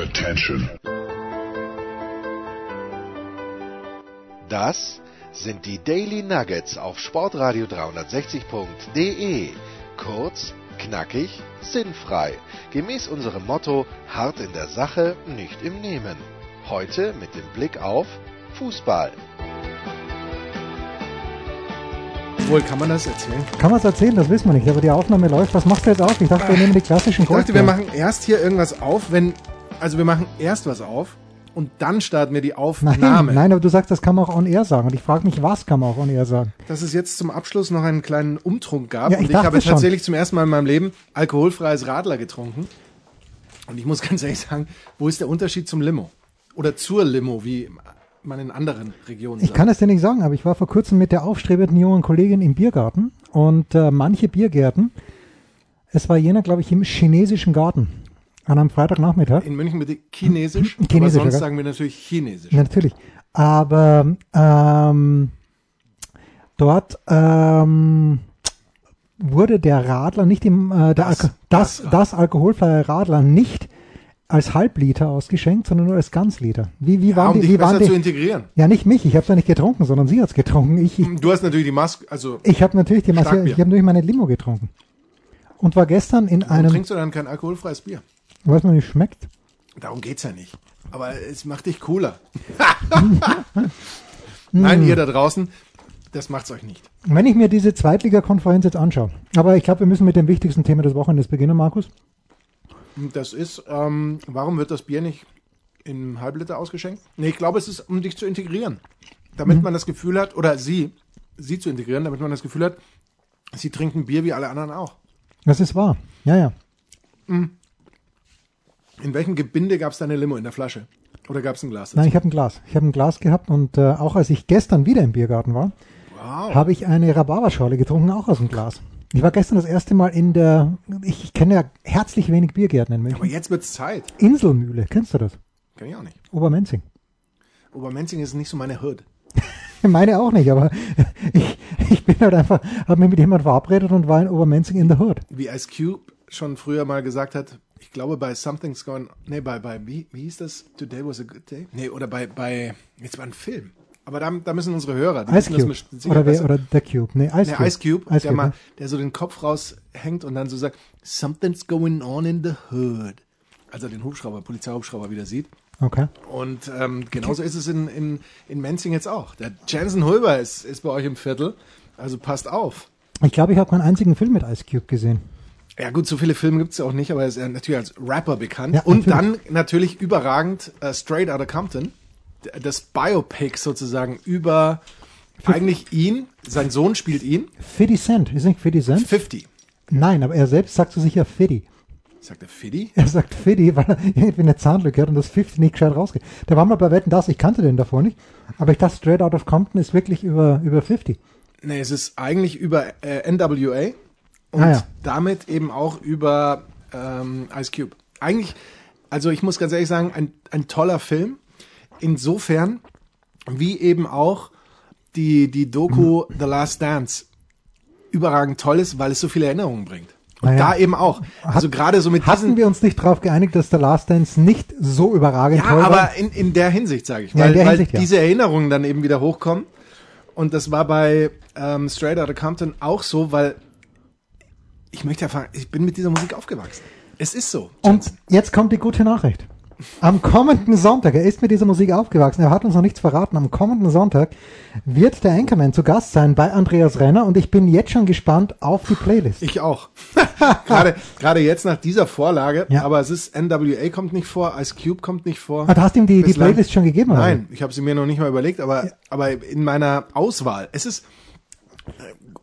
Attention. Das sind die Daily Nuggets auf Sportradio 360.de. Kurz, knackig, sinnfrei. Gemäß unserem Motto: hart in der Sache, nicht im Nehmen. Heute mit dem Blick auf Fußball. Wohl, kann man das erzählen? Kann man es erzählen? Das wissen wir nicht. Aber die Aufnahme läuft. Was machst du jetzt auf? Ich dachte, wir nehmen die klassischen Ich dachte, wir machen erst hier irgendwas auf, wenn, also wir machen erst was auf und dann starten wir die Nein, Aufnahme. nein, aber du sagst, das kann man auch on air sagen. Und ich frage mich, was kann man auch on air sagen? Dass es jetzt zum Abschluss noch einen kleinen Umtrunk gab Ja, ich und ich habe schon. tatsächlich zum ersten Mal in meinem Leben alkoholfreies Radler getrunken. Und ich muss ganz ehrlich sagen, wo ist der Unterschied zum Limo? Oder zur Limo, wie man in anderen Regionen Ich sagt. kann es dir nicht sagen, aber ich war vor kurzem mit der aufstrebenden jungen Kollegin im Biergarten und äh, manche Biergärten, es war jener, glaube ich, im chinesischen Garten an einem Freitagnachmittag. in München bitte Chinesisch, aber Chinesisch, sonst ja. sagen wir natürlich Chinesisch. Ja, natürlich. Aber ähm, dort ähm, wurde der Radler nicht im äh, Das- das, das das, alkoholfreie Radler nicht als Halbliter ausgeschenkt, sondern nur als Ganzliter. Wie, wie Ja, waren um die? dich Wie waren besser zu die? integrieren. Ja, nicht mich. Ich habe da nicht getrunken, sondern sie hat's getrunken. Ich, ich, Du hast natürlich die Maske, also ich habe natürlich die Starkbier. ich habe natürlich meine Limo getrunken und war gestern in warum einem, trinkst du dann kein alkoholfreies Bier? Was mir nicht schmeckt. Darum geht's ja nicht. Aber es macht dich cooler. Nein, ihr da draußen, das macht's euch nicht. Wenn ich mir diese Zweitliga-Konferenz jetzt anschaue, aber ich glaube, wir müssen mit dem wichtigsten Thema des Wochenendes beginnen, Markus. Das ist, ähm, warum wird das Bier nicht in Halbliter ausgeschenkt? Nee, ich glaube, es ist, um dich zu integrieren. Damit Mhm. man das Gefühl hat, oder sie, sie zu integrieren, damit man das Gefühl hat, sie trinken Bier wie alle anderen auch. Das ist wahr. Ja, ja. In welchem Gebinde gab's da eine Limo in der Flasche? Oder gab's ein Glas dazu? Nein, ich habe ein Glas. Ich habe ein Glas gehabt und äh, auch als ich gestern wieder im Biergarten war, Wow. habe ich eine Rhabarberschorle getrunken, auch aus dem Glas. Ich war gestern das erste Mal in der, ich, ich kenne ja herzlich wenig Biergärten in Aber München. jetzt wird's Zeit. Inselmühle, kennst du das? Kenn ich auch nicht. Obermenzing. Obermenzing ist nicht so meine Hood. Meine auch nicht, aber ich, ich bin halt einfach, habe mich mit jemandem verabredet und war in Obermenzing in der Hood. Wie Ice Cube schon früher mal gesagt hat, ich glaube bei Something's Going, nee, bei, bei, wie, wie hieß das? Today was a good day? Nee, oder bei, bei, jetzt war ein Film. Aber da, da müssen unsere Hörer, die Ice Cube. Oder, wer, oder der Cube. Nee, Ice Nee, Cube. Ice Cube, Ice der, Cube, mal, ja. der so den Kopf raushängt und dann so sagt, Something's going on in the hood. Als er den Hubschrauber, Polizeihubschrauber wieder sieht. Okay. Und ähm, genauso ist es in, in, in Menzing jetzt auch. Der Jansen Hulber ist, ist bei euch im Viertel. Also passt auf. Ich glaube, ich habe keinen einzigen Film mit Ice Cube gesehen. Ja gut, so viele Filme gibt's ja auch nicht, aber er ist ja natürlich als Rapper bekannt. Ja, und dann natürlich überragend äh, Straight Outta Compton. Das Biopic sozusagen über eigentlich ihn. Sein Sohn spielt ihn. 50 Cent. Ist nicht 50 Cent? 50. Nein, aber er selbst sagt zu sich ja 50. Sagt er Fiddy? Er sagt 50, weil er irgendwie eine Zahnlücke hat und das 50 nicht gescheit rausgeht. Der war mal bei Wetten das, ich kannte den davor nicht. Aber ich dachte, Straight Out of Compton ist wirklich über, über 50. Nee, es ist eigentlich über äh, NWA und Ah, ja. damit eben auch über ähm, Ice Cube. Eigentlich, also ich muss ganz ehrlich sagen, ein, ein toller Film. Insofern, wie eben auch die, die Doku Mhm. The Last Dance überragend toll ist, weil es so viele Erinnerungen bringt. Und Ah, ja. da eben auch. Also gerade so mit Hatten wir uns nicht darauf geeinigt, dass der Last Dance nicht so überragend ja, toll war? aber in, in der Hinsicht, sage ich, Ja, weil, in der weil Hinsicht, ja. diese Erinnerungen dann eben wieder hochkommen. Und das war bei ähm, Straight Outta Compton auch so, weil ich möchte ja fragen, ich bin mit dieser Musik aufgewachsen. Es ist so. Und jetzt kommt die gute Nachricht. Am kommenden Sonntag, er ist mit dieser Musik aufgewachsen, er hat uns noch nichts verraten, am kommenden Sonntag wird der Anchorman zu Gast sein bei Andreas Renner und ich bin jetzt schon gespannt auf die Playlist. Ich auch. gerade, gerade jetzt nach dieser Vorlage. Ja. Aber es ist NWA kommt nicht vor, Ice Cube kommt nicht vor. Ah, du hast ihm die, die Playlist schon gegeben, oder? Nein, ich habe sie mir noch nicht mal überlegt, aber, aber in meiner Auswahl, es ist,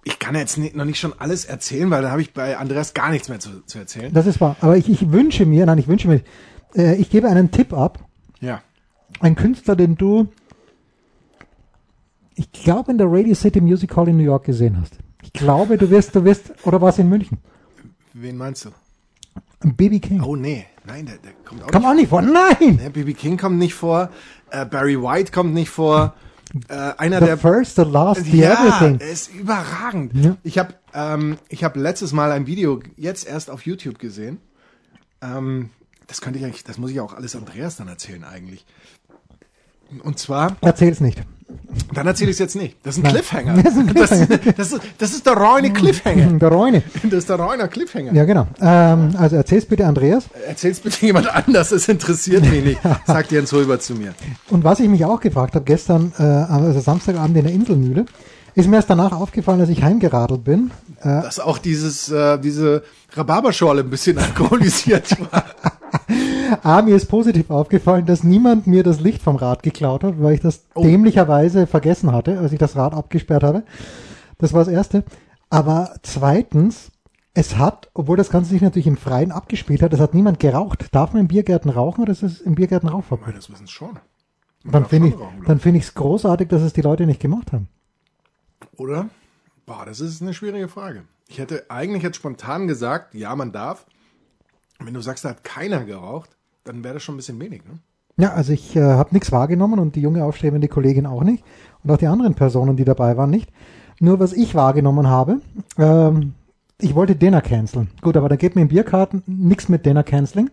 ich kann jetzt nicht, noch nicht schon alles erzählen, weil dann habe ich bei Andreas gar nichts mehr zu, zu erzählen. Das ist wahr. Aber ich, ich wünsche mir, nein, ich wünsche mir, äh, ich gebe einen Tipp ab. Ja. Ein Künstler, den du, ich glaube, in der Radio City Music Hall in New York gesehen hast. Ich glaube, du wirst, du wirst, oder was in München? Wen meinst du? Baby King. Oh nee, nein, der, der kommt auch Komm nicht auch nicht vor. Nein! BB King kommt nicht vor, äh, Barry White kommt nicht vor, äh, einer The der first, the last, the ja, everything. er ist überragend. Ja. Ich habe ähm, ich hab letztes Mal ein Video jetzt erst auf YouTube gesehen ähm, das könnte ich eigentlich, das muss ich auch alles Andreas dann erzählen eigentlich. Und zwar, Erzähl's nicht. Dann erzähle ich es jetzt nicht. Das ist ein Nein. Cliffhanger. Das ist ein Cliffhanger. Das, das, ist, das ist der reine Cliffhanger. Der Reune. Das ist der reine Cliffhanger. Ja, genau. Ähm, also erzähl's bitte, Andreas. Erzähl's bitte jemand anders, das interessiert mich nicht, sagt Jens Hulber zu mir. Und was ich mich auch gefragt habe, gestern, äh, also Samstagabend in der Inselmühle, ist mir erst danach aufgefallen, als ich heimgeradelt bin. Äh, Dass auch dieses, äh, diese Rhabarberschorle ein bisschen alkoholisiert war. A, mir ist positiv aufgefallen, dass niemand mir das Licht vom Rad geklaut hat, weil ich das Oh. dämlicherweise vergessen hatte, als ich das Rad abgesperrt habe. Das war das Erste. Aber zweitens, es hat, obwohl das Ganze sich natürlich im Freien abgespielt hat, es hat niemand geraucht. Darf man in Biergärten rauchen oder ist es im Biergärten Rauchverbot? Das wissen schon. Dann finde ich, schon rauchen, glaub dann finde ich es großartig, dass es die Leute nicht gemacht haben. Oder? Boah, das ist eine schwierige Frage. Ich hätte eigentlich jetzt spontan gesagt, ja, man darf. Wenn du sagst, da hat keiner geraucht, dann wäre das schon ein bisschen wenig, ne? Ja, also ich äh, habe nichts wahrgenommen und die junge aufstrebende Kollegin auch nicht und auch die anderen Personen, die dabei waren, nicht. Nur was ich wahrgenommen habe, ähm, ich wollte Dinner canceln. Gut, aber da geht mir im Bierkarten nichts mit Dinner canceling.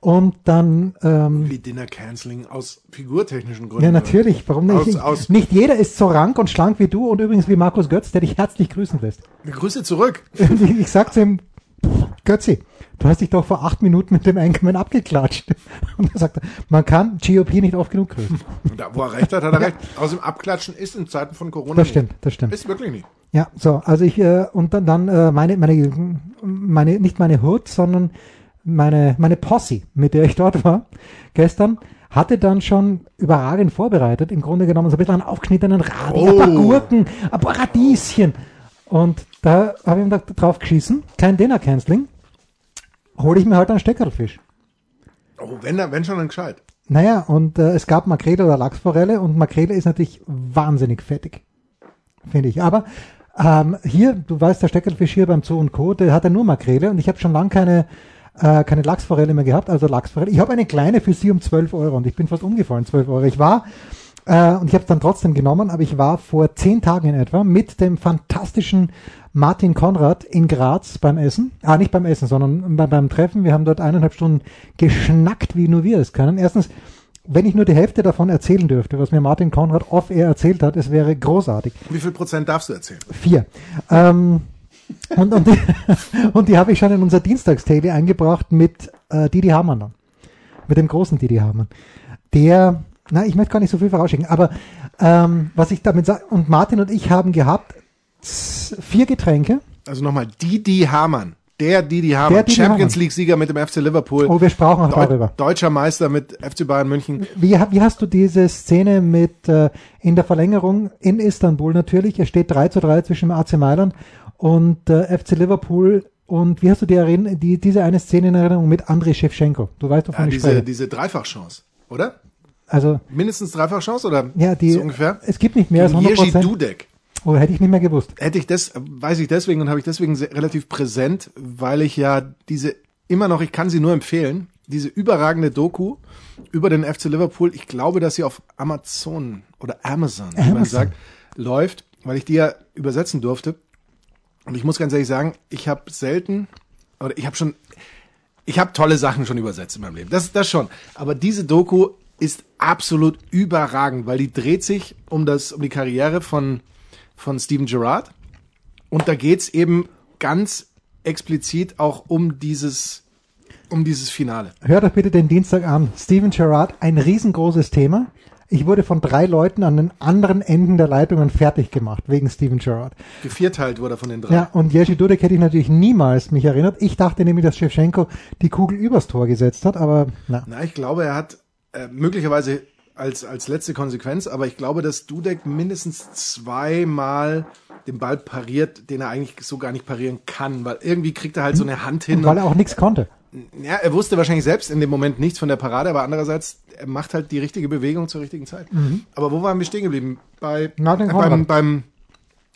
Und dann, ähm, Wie Dinner Canceling aus figurtechnischen Gründen. ja natürlich, warum nicht? Aus- aus- nicht jeder ist so rank und schlank wie du und übrigens wie Markus Götz, der dich herzlich grüßen lässt. Grüße zurück. Ich, ich sag zu ihm, Götzi, du hast dich doch vor acht Minuten mit dem Anchorman abgeklatscht. Und er sagt, man kann GOP nicht oft genug grüßen. Und da, wo er recht hat, hat er recht. Außerdem Abklatschen ist in Zeiten von Corona Das stimmt, das stimmt. Ist wirklich nicht. Ja, so, also ich, äh, und dann, dann äh, meine, meine, meine, nicht meine Hood, sondern meine, meine Posse, mit der ich dort war, gestern, hatte dann schon überragend vorbereitet, im Grunde genommen so ein bisschen einen aufgeschnittenen Radi, ein paar Oh. Gurken, ein paar Radieschen. Und da habe ich mir da drauf geschissen, kein Dinner-Canceling, hole ich mir halt einen Steckerlfisch. Oh, wenn, da- wenn schon dann gescheit. Naja, und äh, es gab Makrele oder Lachsforelle und Makrele ist natürlich wahnsinnig fettig, finde ich. Aber ähm, hier, du weißt, der Steckerlfisch hier beim Zoo und Co., der hat ja nur Makrele und ich habe schon lange keine, äh, keine Lachsforelle mehr gehabt, also Lachsforelle. Ich habe eine kleine für sie um 12 Euro und ich bin fast umgefallen, 12 Euro. Ich war, äh, und ich habe es dann trotzdem genommen, aber ich war vor zehn Tagen in etwa mit dem fantastischen Martin Konrad in Graz beim Essen. Ah, nicht beim Essen, sondern bei, beim Treffen. Wir haben dort eineinhalb Stunden geschnackt, wie nur wir es können. Erstens, wenn ich nur die Hälfte davon erzählen dürfte, was mir Martin Konrad off-air erzählt hat, es wäre großartig. Wie viel Prozent darfst du erzählen? Vier. Ähm, und, und die, und die habe ich schon in unser Dienstagstele eingebracht mit äh, Didi Hamann dann. Mit dem großen Didi Hamann. Der, na, ich möchte gar nicht so viel vorausschicken, aber ähm, was ich damit sage, und Martin und ich haben gehabt vier Getränke. Also nochmal, Didi Hamann. Der Didi Hamann. Der Didi Champions. League-Sieger mit dem FC Liverpool. Oh, wir sprachen auch Deu darüber. Deutscher Meister mit FC Bayern München. Wie, wie hast du diese Szene mit äh, in der Verlängerung in Istanbul natürlich? Es steht 3 zu 3 zwischen dem AC Mailand und äh, FC Liverpool. Und wie hast du die, die diese eine Szene in Erinnerung mit Andrei Shevchenko? Du weißt, wovon Ja, ich diese, spreche. diese Dreifachchance, oder? Also, Mindestens Dreifachchance oder ja, die, so ungefähr? es gibt nicht mehr als Gegen 100 Jerzy. Dudek. Oh, hätte ich nicht mehr gewusst. Hätte ich das, weiß ich deswegen und habe ich deswegen sehr, relativ präsent, weil ich ja diese immer noch, ich kann sie nur empfehlen, diese überragende Doku über den FC Liverpool, ich glaube, dass sie auf Amazon oder Amazon, wie man Amazon. sagt, läuft, weil ich die ja übersetzen durfte. Und ich muss ganz ehrlich sagen, ich habe selten, oder ich habe schon, ich habe tolle Sachen schon übersetzt in meinem Leben. Das, das schon. Aber diese Doku ist absolut überragend, weil die dreht sich um das, um die Karriere von, von Steven Gerrard. Und da geht's eben ganz explizit auch um dieses, um dieses Finale. Hört euch bitte den Dienstag an. Steven Gerrard, ein riesengroßes Thema. Ich wurde von drei Leuten an den anderen Enden der Leitungen fertig gemacht, wegen Steven Gerrard. Gevierteilt wurde er von den drei. Ja, und Jerzy Dudek hätte ich natürlich niemals mich erinnert. Ich dachte nämlich, dass Shevchenko die Kugel übers Tor gesetzt hat, aber na. Na, ich glaube, er hat äh, möglicherweise als, als letzte Konsequenz, aber ich glaube, dass Dudek mindestens zweimal den Ball pariert, den er eigentlich so gar nicht parieren kann, weil irgendwie kriegt er halt so eine Hand hin. Weil er auch nichts konnte. Ja, er wusste wahrscheinlich selbst in dem Moment nichts von der Parade, aber andererseits, er macht halt die richtige Bewegung zur richtigen Zeit. Aber wo waren wir stehen geblieben? Bei, Martin äh, beim, beim,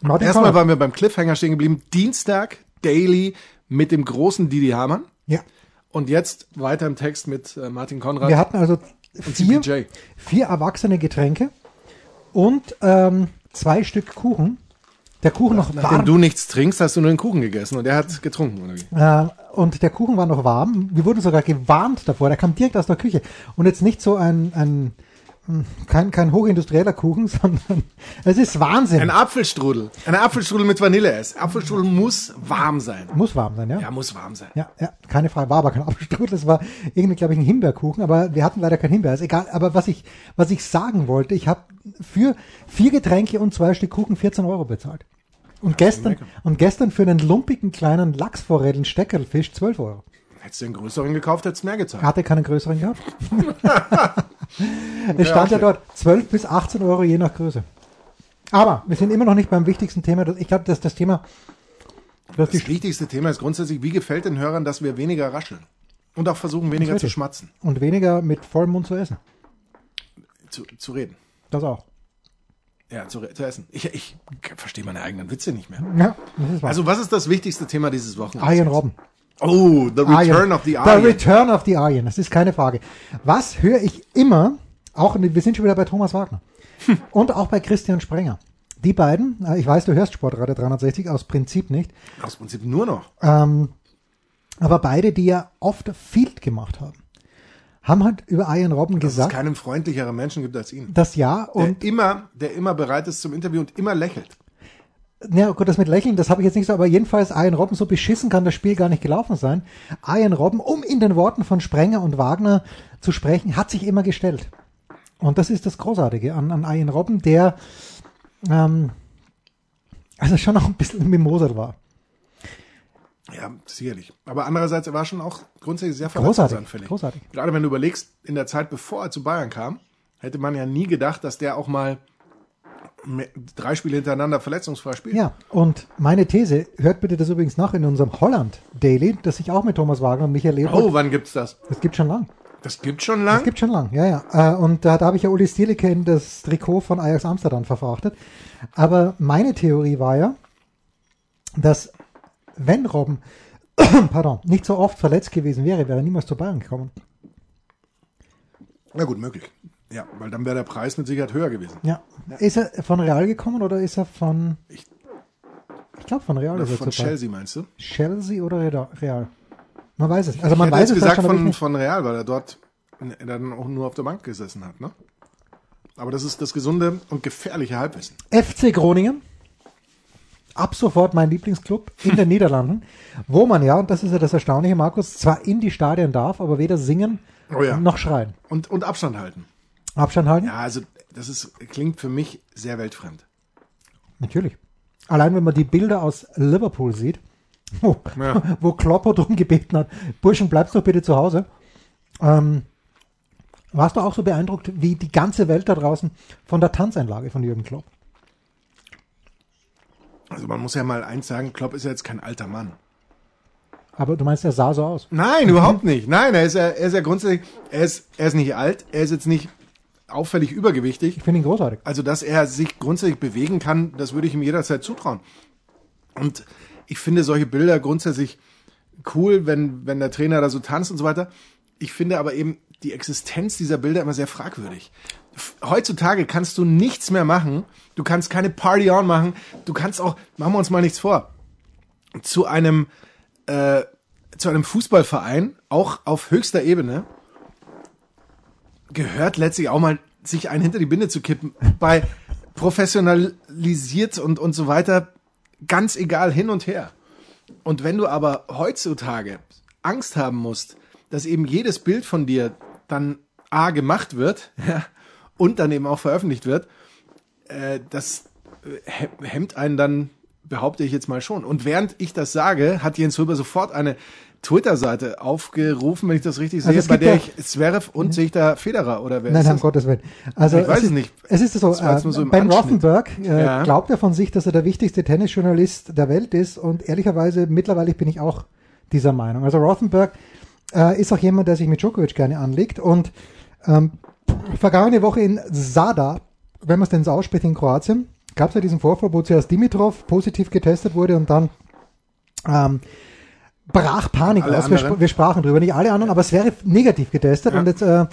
Martin erstmal Konrad. waren wir beim Cliffhanger stehen geblieben. Dienstag, Daily, mit dem großen Didi Hamann. Ja. Und jetzt weiter im Text mit äh, Martin Konrad. Wir hatten also vier, Der Kuchen noch Nachdem warm. du nichts trinkst, hast du nur den Kuchen gegessen und er hat getrunken, oder wie? Äh, und der Kuchen war noch warm. Wir wurden sogar gewarnt davor. Der kam direkt aus der Küche. Und jetzt nicht so ein, ein kein, kein hochindustrieller Kuchen, sondern es ist Wahnsinn. Ein Apfelstrudel. Ein Apfelstrudel mit Vanilleeis. Apfelstrudel muss warm sein. Muss warm sein, ja? Ja, muss warm sein. Ja, ja, keine Frage. War aber kein Apfelstrudel, es war irgendwie, glaube ich, ein Himbeerkuchen, aber wir hatten leider kein Himbeer. Ist egal. Aber was ich, was ich sagen wollte, ich habe für vier Getränke und zwei Stück Kuchen 14 Euro bezahlt. Und gestern, lecker. und gestern für einen lumpigen kleinen Lachsforellen Steckerlfisch 12 Euro. Hättest du den größeren gekauft, hättest du mehr gezahlt. Hatte keinen größeren gehabt. es stand ja okay. dort 12 bis 18 Euro je nach Größe. Aber wir sind immer noch nicht beim wichtigsten Thema. Ich glaube, dass das Thema, die Das wichtigste Thema ist grundsätzlich, wie gefällt den Hörern, dass wir weniger rascheln? Und auch versuchen, weniger zu schmatzen, und weniger mit vollem Mund zu essen. zu, zu reden. Das auch. Ja, zu, zu essen. Ich, ich verstehe meine eigenen Witze nicht mehr. Ja, das. Also, was ist das wichtigste Thema dieses Wochenendes? Arjen Robben. Oh, The Return Arjen. of the The Arjen. Return of the Arjen, das ist keine Frage. Was höre ich immer, auch wir sind schon wieder bei Thomas Wagner und auch bei Christian Sprenger. Die beiden, äh, ich weiß, du hörst Sportradio 360 aus Prinzip nicht, Aus Prinzip nur noch. ähm, aber beide, die ja oft Field gemacht haben, haben halt über Arjen Robben Dass es gesagt, keinem freundlicheren Menschen gibt als ihn. das ja Der und immer, der immer bereit ist zum Interview und immer lächelt. Ja, gut, das mit Lächeln, das habe ich jetzt nicht so, aber jedenfalls Arjen Robben, so beschissen kann das Spiel gar nicht gelaufen sein. Arjen Robben, um in den Worten von Sprenger und Wagner zu sprechen, hat sich immer gestellt. Und das ist das Großartige an, an Arjen Robben, der ähm, also schon noch ein bisschen mimosert war. Ja, sicherlich. Aber andererseits, er war schon auch grundsätzlich sehr Großartig, verletzungsanfällig. großartig. Gerade wenn du überlegst, in der Zeit, bevor er zu Bayern kam, hätte man ja nie gedacht, dass der auch mal drei Spiele hintereinander verletzungsfrei spielt. Ja, und meine These, hört bitte das übrigens nach in unserem Holland Daily, das ich auch mit Thomas Wagner und Michael Leopold, Oh, wann gibt's das? das gibt schon lang. Das gibt schon lang. Es gibt schon lang, ja, ja. Äh, Und da, da habe ich ja Uli Stielicke in das Trikot von Ajax Amsterdam verfrachtet. Aber meine Theorie war ja, dass wenn Robben pardon, nicht so oft verletzt gewesen wäre, wäre er niemals zu Bayern gekommen. Na gut, möglich. Ja, weil dann wäre der Preis mit Sicherheit höher gewesen. Ja. Ist er von Real gekommen oder ist er von. Ich- Ich glaube von Real Oder ist er von. Chelsea meinst du? Chelsea oder Real? Man weiß es. Also man ich weiß es gesagt halt schon, von, von Real, weil er dort dann auch nur auf der Bank gesessen hat. Ne? Aber das ist das gesunde und gefährliche Halbwissen. FC Groningen. Ab sofort mein Lieblingsclub in den Niederlanden, wo man ja, und das ist ja das Erstaunliche, Markus, zwar in die Stadien darf, aber weder singen Oh ja. noch schreien. Und, und Abstand halten. Abstand halten? Ja, also das ist, klingt für mich sehr weltfremd. Natürlich. Allein wenn man die Bilder aus Liverpool sieht, wo, Ja. wo Klopper drum gebeten hat, Burschen, bleibst doch bitte zu Hause. Ähm, warst du auch so beeindruckt, wie die ganze Welt da draußen von der Tanzeinlage von Jürgen Klopp? Also man muss ja mal eins sagen, Klopp ist ja jetzt kein alter Mann. Aber du meinst, er sah so aus. Nein, überhaupt nicht. Nein, er ist ja, er ist ja grundsätzlich, er ist, er ist nicht alt, er ist jetzt nicht auffällig übergewichtig. Ich finde ihn großartig. Also, dass er sich grundsätzlich bewegen kann, das würde ich ihm jederzeit zutrauen. Und ich finde solche Bilder grundsätzlich cool, wenn, wenn der Trainer da so tanzt und so weiter. Ich finde aber eben die Existenz dieser Bilder immer sehr fragwürdig. Heutzutage kannst du nichts mehr machen. Du kannst keine Party on machen. Du kannst auch, machen wir uns mal nichts vor, zu einem, äh, zu einem Fußballverein, auch auf höchster Ebene, gehört letztlich auch mal, sich einen hinter die Binde zu kippen. Bei professionalisiert und, und so weiter, ganz egal hin und her. Und wenn du aber heutzutage Angst haben musst, dass eben jedes Bild von dir dann A gemacht wird ja, und dann eben auch veröffentlicht wird, äh, das äh, he- hemmt einen dann, behaupte ich jetzt mal schon. Und während ich das sage, hat Jens Röber sofort eine Twitter-Seite aufgerufen, wenn ich das richtig Also sehe, es bei der ja- ich Zverev und sehe ich da Federer oder wer Nein, ist um das? Gottes Willen. Also Ich weiß es ist, nicht. Es ist so, äh, so Ben. Rothenberg äh, Ja. glaubt ja von sich, dass er der wichtigste Tennisjournalist der Welt ist und ehrlicherweise mittlerweile bin ich auch dieser Meinung. Also Rothenberg äh, ist auch jemand, der sich mit Djokovic gerne anlegt und ähm, vergangene Woche in Sada, wenn man es denn so ausspricht, in Kroatien, gab es ja diesen Vorfall, wo zuerst Dimitrov positiv getestet wurde und dann ähm, brach Panik Alle aus. Wir, wir sprachen drüber, nicht alle anderen, aber es wäre negativ getestet Ja. und jetzt äh,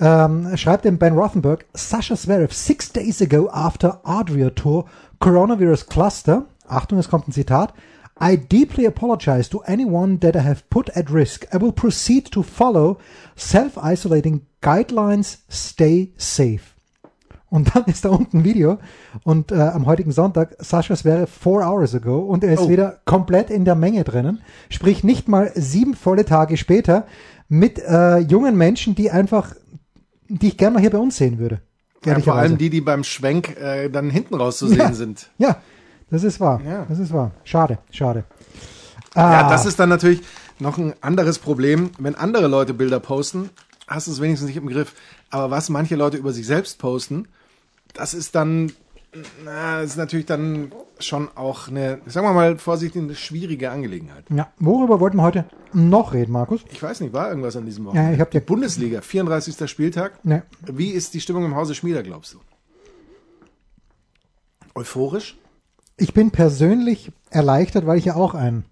ähm, schreibt dem Ben Rothenberg, Sasha Zverev six days ago after Adria Tour coronavirus cluster, Achtung, es kommt ein Zitat, I deeply apologize to anyone that I have put at risk. I will proceed to follow self-isolating guidelines. Stay safe. Und dann ist da unten ein Video und äh, am heutigen Sonntag, Saschas wäre four hours ago und er ist Oh. wieder komplett in der Menge drinnen. Sprich nicht mal sieben volle Tage später mit äh, jungen Menschen, die einfach, die ich gerne mal hier bei uns sehen würde. Ja, vor allem die, die beim Schwenk äh, dann hinten raus zu sehen Ja. sind. Ja, das ist wahr. Ja. Das ist wahr. Schade, schade. Ja, Ah. das ist dann natürlich noch ein anderes Problem. Wenn andere Leute Bilder posten, hast du es wenigstens nicht im Griff. Aber was manche Leute über sich selbst posten, das ist dann, na, das ist natürlich dann schon auch eine, sagen wir mal vorsichtig, eine schwierige Angelegenheit. Ja, worüber wollten wir heute noch reden, Markus? Ich weiß nicht, war irgendwas an diesem Wochenende? Ja, ich hab dir- Bundesliga, 34. Spieltag. Ne. Wie ist die Stimmung im Hause Schmieder, glaubst du? Euphorisch? Ich bin persönlich erleichtert, weil ich ja auch ein,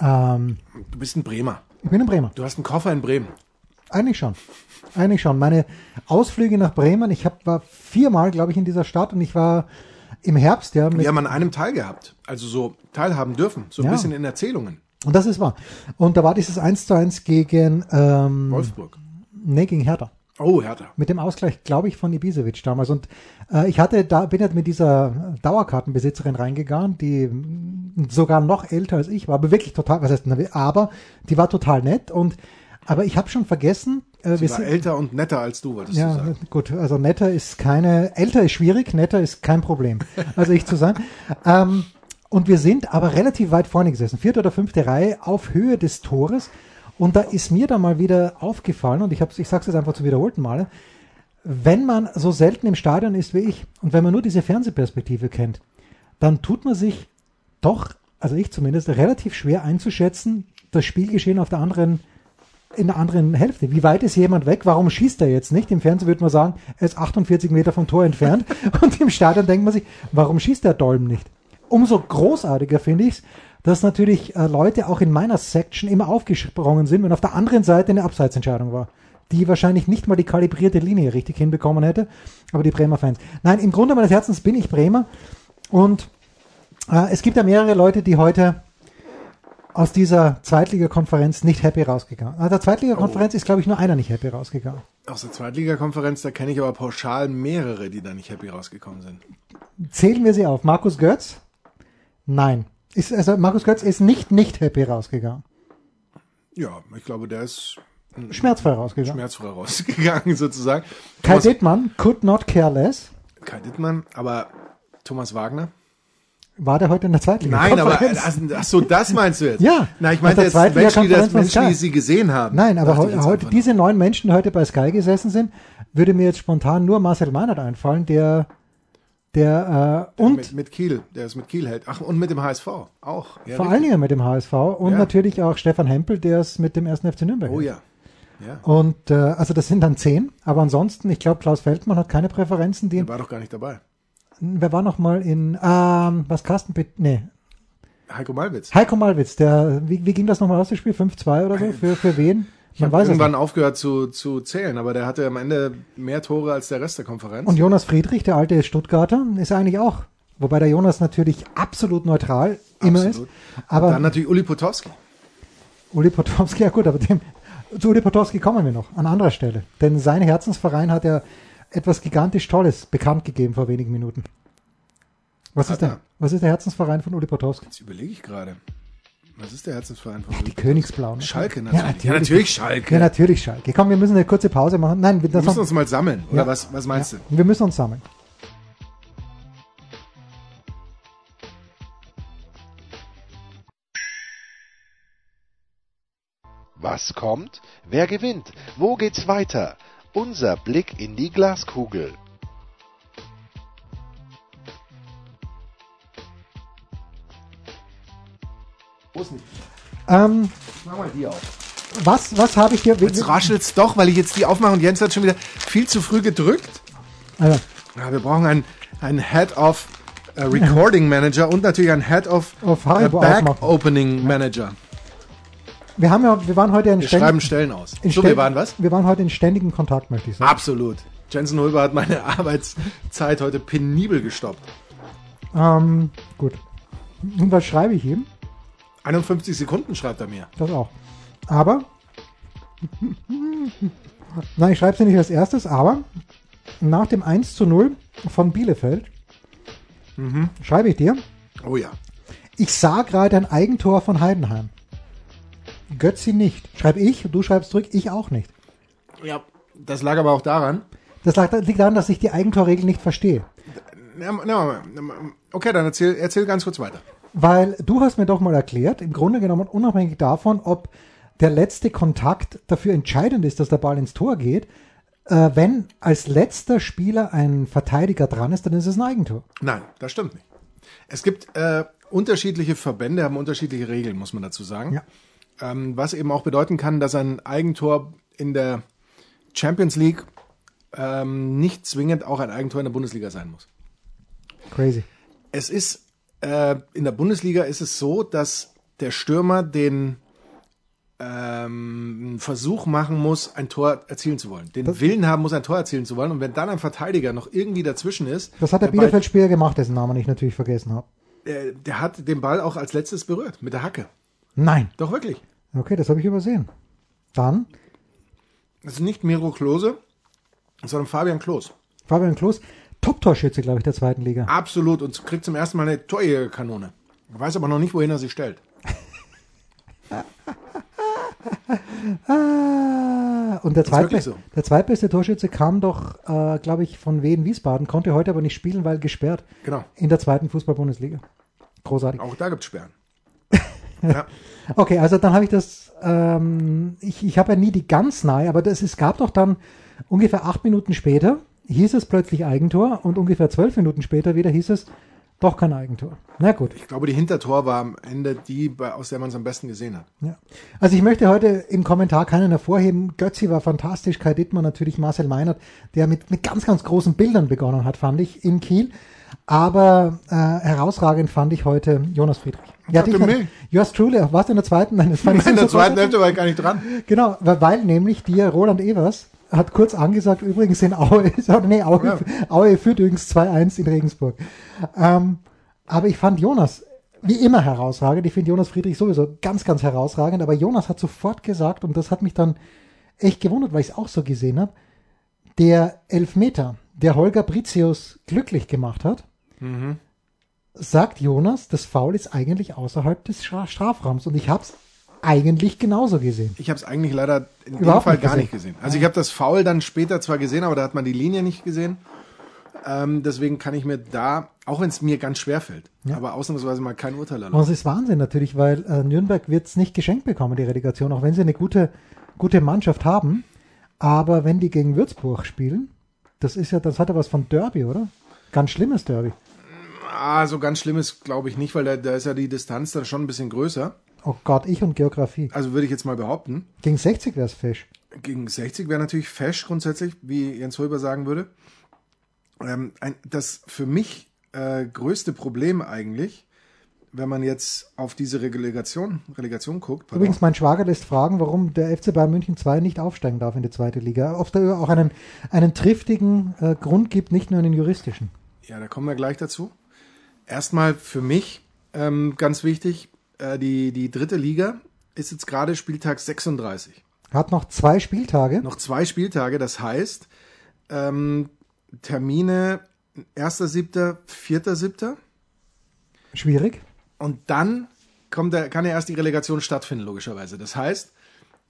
ähm, Du bist ein Bremer. ich bin in Bremer. Du hast einen Koffer in Bremen. Eigentlich schon. Eigentlich schon. Meine Ausflüge nach Bremen, ich hab, war viermal, glaube ich, in dieser Stadt und ich war im Herbst, ja, mit, Wir haben an einem teilgehabt. Also so teilhaben dürfen. So ein Ja. bisschen in Erzählungen. und das ist wahr. Und da war dieses 1 zu 1 gegen, ähm, Wolfsburg. nee, gegen Hertha. Oh, Hertha. Mit dem Ausgleich, glaube ich, von Ibisevic damals. Und äh, ich hatte da, bin halt mit dieser Dauerkartenbesitzerin reingegangen, die sogar noch älter als ich war, aber wirklich total, was heißt, aber die war total nett und aber ich habe schon vergessen, äh, Sie wir war sind, älter und netter als du, wolltest du ja, sagen. gut, also netter ist keine, älter ist schwierig, netter ist kein Problem. Also ich zu sein. Ähm, und wir sind aber relativ weit vorne gesessen, vierte oder fünfte Reihe auf Höhe des Tores. Und da ist mir dann mal wieder aufgefallen, und ich, hab's, ich sage es jetzt einfach zum wiederholten Male, wenn man so selten im Stadion ist wie ich und wenn man nur diese Fernsehperspektive kennt, dann tut man sich doch, also ich zumindest, relativ schwer einzuschätzen, das Spielgeschehen auf der anderen in der anderen Hälfte. Wie weit ist jemand weg? Warum schießt er jetzt nicht? Im Fernsehen würde man sagen, er ist 48 Meter vom Tor entfernt. Und im Stadion denkt man sich, warum schießt der Dolm nicht? Umso großartiger finde ich es, dass natürlich äh, Leute auch in meiner Section immer aufgesprungen sind, wenn auf der anderen Seite eine Abseitsentscheidung war, die wahrscheinlich nicht mal die kalibrierte Linie richtig hinbekommen hätte, aber die Bremer Fans. Nein, im Grunde meines Herzens bin ich Bremer und äh, es gibt ja mehrere Leute, die heute aus dieser Zweitligakonferenz nicht happy rausgegangen. Aus der Zweitligakonferenz ist, glaube ich, nur einer nicht happy rausgegangen. Aus der Zweitligakonferenz, da kenne ich aber pauschal mehrere, die da nicht happy rausgekommen sind. Zählen wir sie auf. Markus Götz? Nein. Ist, also Markus Götz ist nicht nicht happy rausgegangen. Ja, ich glaube, der ist Schmerzfrei rausgegangen. schmerzfrei rausgegangen, sozusagen. Kai Thomas, Dittmann could not care less. Kai Dittmann, aber Thomas Wagner? War der heute in der Zweitliga? Nein, aber ach, ach so, das meinst du jetzt? Ja. Na, ich meinte der jetzt Menschen, die, das, Menschen, die sie gesehen haben. Nein, aber heu, heute, diese neun Menschen, die heute bei Sky gesessen sind, würde mir jetzt spontan nur Marcel Meinert einfallen, der, der, äh, nur. und mit, mit Kiel, der es mit Kiel hält. Ach, und mit dem HSV auch. Ja, vor allen Dingen mit dem HSV und Ja. natürlich auch Stefan Hempel, der es mit dem ersten FC Nürnberg Oh hält. ja. Ja, Und äh, also das sind dann zehn, aber ansonsten, ich glaube, Klaus Feldmann hat keine Präferenzen. Die, der war doch gar nicht dabei. Wer war noch mal in, ähm, was Carsten nee, Heiko Malwitz. Heiko Malwitz, der, wie, wie ging das nochmal aus, das Spiel? 5-2 oder so? Für, für wen? Ich Man weiß irgendwann aufgehört zu, zu zählen, aber der hatte am Ende mehr Tore als der Rest der Konferenz. Und Jonas Friedrich, der alte Stuttgarter, ist eigentlich auch. Wobei der Jonas natürlich absolut neutral immer Absolut. ist. Aber Dann natürlich Uli Potowski. Uli Potowski, ja gut, aber dem, zu Uli Potowski kommen wir noch, an anderer Stelle. Denn sein Herzensverein hat ja etwas gigantisch Tolles bekannt gegeben vor wenigen Minuten. Was Hat ist, der, er? was ist der Herzensverein von Uli Potowski? Jetzt überlege ich gerade. Was ist der Herzensverein von Uli Die? Königsblauen. Schalke natürlich. Ja, natürlich. Ja, natürlich Schalke. Ja, natürlich Schalke. Komm, wir müssen eine kurze Pause machen. Nein, wir, Wir müssen uns mal sammeln. Oder Ja. was, was meinst du? wir müssen uns sammeln. Was kommt? Wer gewinnt? Wo geht's weiter? Unser Blick in die Glaskugel. Ähm, Mach mal die auf. was was habe ich hier? Jetzt raschelt's doch, weil ich jetzt die aufmache und Jens hat schon wieder viel zu früh gedrückt. Also, Ja, wir brauchen einen, einen Head of äh, Recording Manager und natürlich einen Head of Auf äh, Haribo Back aufmachen. Opening Manager. Wir haben ja, wir waren heute in, Wir ständig- schreiben Stellen aus. So, ständ- wir waren was? Wir waren heute in ständigem Kontakt, möchte ich sagen. Absolut. Jensen Hulber hat meine Arbeitszeit heute penibel gestoppt. Ähm, gut. Und was schreibe ich ihm? 51 Sekunden schreibt er mir. Das auch. Aber. Nein, ich schreibe es nicht als erstes, aber nach dem 1 zu 0 von Bielefeld schreibe ich dir, Oh ja. ich sah gerade ein Eigentor von Heidenheim. Götzi nicht. Schreibe ich, du schreibst zurück, ich auch nicht. Ja, das lag aber auch daran. Das lag- liegt daran, dass ich die Eigentorregel nicht verstehe. Na, Okay, dann erzähl, erzähl ganz kurz weiter. Weil du hast mir doch mal erklärt, im Grunde genommen unabhängig davon, ob der letzte Kontakt dafür entscheidend ist, dass der Ball ins Tor geht, äh, wenn als letzter Spieler ein Verteidiger dran ist, dann ist es ein Eigentor. Nein, das stimmt nicht. Es gibt äh, unterschiedliche Verbände, haben unterschiedliche Regeln, muss man dazu sagen. Ja. Ähm, was eben auch bedeuten kann, dass ein Eigentor in der Champions League ähm, nicht zwingend auch ein Eigentor in der Bundesliga sein muss. Crazy. Es ist äh, in der Bundesliga ist es so, dass der Stürmer den ähm, Versuch machen muss, ein Tor erzielen zu wollen. Den Willen haben muss, ein Tor erzielen zu wollen. Und wenn dann ein Verteidiger noch irgendwie dazwischen ist, Das hat der Ball- Bielefeld-Spieler gemacht, dessen Namen ich natürlich vergessen habe. äh, der hat den Ball auch als letztes berührt mit der Hacke. Nein. Doch wirklich. Okay, das habe ich übersehen. Dann Das ist nicht Miro Klose, sondern Fabian Klos. Fabian Klos, Top-Torschütze, glaube ich, der zweiten Liga. Absolut und kriegt zum ersten Mal eine Torjägerkanone. Weiß aber noch nicht, wohin er sie stellt. Ah, und der, zweitbeste, so. der zweitbeste Torschütze kam doch, äh, glaube ich, von Wien Wiesbaden, konnte heute aber nicht spielen, weil gesperrt Genau. in der zweiten Fußball-Bundesliga. Großartig. Auch da gibt's Sperren. Ja. Okay, also dann habe ich das, ähm, ich, ich habe ja nie die ganz nahe, aber das, es gab doch dann ungefähr acht Minuten später, hieß es plötzlich Eigentor und ungefähr zwölf Minuten später wieder hieß es doch kein Eigentor. Na gut. Ich glaube, die Hintertor war am Ende die, aus der man es am besten gesehen hat. Ja. Also ich möchte heute im Kommentar keinen hervorheben. Götzi war fantastisch, Kai Dittmann natürlich, Marcel Meinert, der mit, mit ganz, ganz großen Bildern begonnen hat, fand ich, in Kiel. Aber äh, herausragend fand ich heute Jonas Friedrich. Ja, dachte dich- mich. Yours truly, warst du in der zweiten? Nein, das fand ich In der so zweiten. Hälfte war ich gar nicht dran. Genau, weil, weil nämlich dir Roland Evers hat kurz angesagt, übrigens in Aue, nee, Aue, Ja. Aue führt übrigens 2-1 in Regensburg. Ähm, aber ich fand Jonas wie immer herausragend. Ich finde Jonas Friedrich sowieso ganz, ganz herausragend. Aber Jonas hat sofort gesagt, und das hat mich dann echt gewundert, weil ich es auch so gesehen habe, der Elfmeter, der Holger Britius glücklich gemacht hat, sagt Jonas, das Foul ist eigentlich außerhalb des Stra Strafraums. Und ich habe es eigentlich genauso gesehen. Ich habe es eigentlich leider in dem Überhaupt Fall nicht gar nicht gesehen. Also ich habe das Foul dann später zwar gesehen, aber da hat man die Linie nicht gesehen. Ähm, deswegen kann ich mir da, auch wenn es mir ganz schwer fällt, aber ausnahmsweise mal kein Urteil Und erlauben. es ist Wahnsinn natürlich, weil äh, Nürnberg wird es nicht geschenkt bekommen, die Relegation, auch wenn sie eine gute, gute Mannschaft haben. Aber wenn die gegen Würzburg spielen, das ist ja, das hat ja was von Derby, oder? Ganz schlimmes Derby. Ah, so ganz schlimm ist, glaube ich nicht, weil da, da ist ja die Distanz dann schon ein bisschen größer. Oh Gott, ich und Geografie. Also würde ich jetzt mal behaupten. Gegen 60 wäre es fesch. Gegen 60 wäre natürlich fesch grundsätzlich, wie Jens Holber sagen würde. Ähm, ein, das für mich äh, größte Problem eigentlich, wenn man jetzt auf diese Relegation, Relegation guckt, pardon, Übrigens, mein Schwager lässt fragen, warum der FC Bayern München 2 nicht aufsteigen darf in die zweite Liga. Ob da auch einen, einen triftigen äh, Grund gibt, nicht nur einen juristischen. Ja, da kommen wir gleich dazu. Erstmal für mich ähm, ganz wichtig, äh, die, die dritte Liga ist jetzt gerade Spieltag 36. Hat noch zwei Spieltage. Noch zwei Spieltage, das heißt ähm, Termine 1.7., 4.7. Schwierig. Und dann kommt der, kann ja erst die Relegation stattfinden, logischerweise. Das heißt,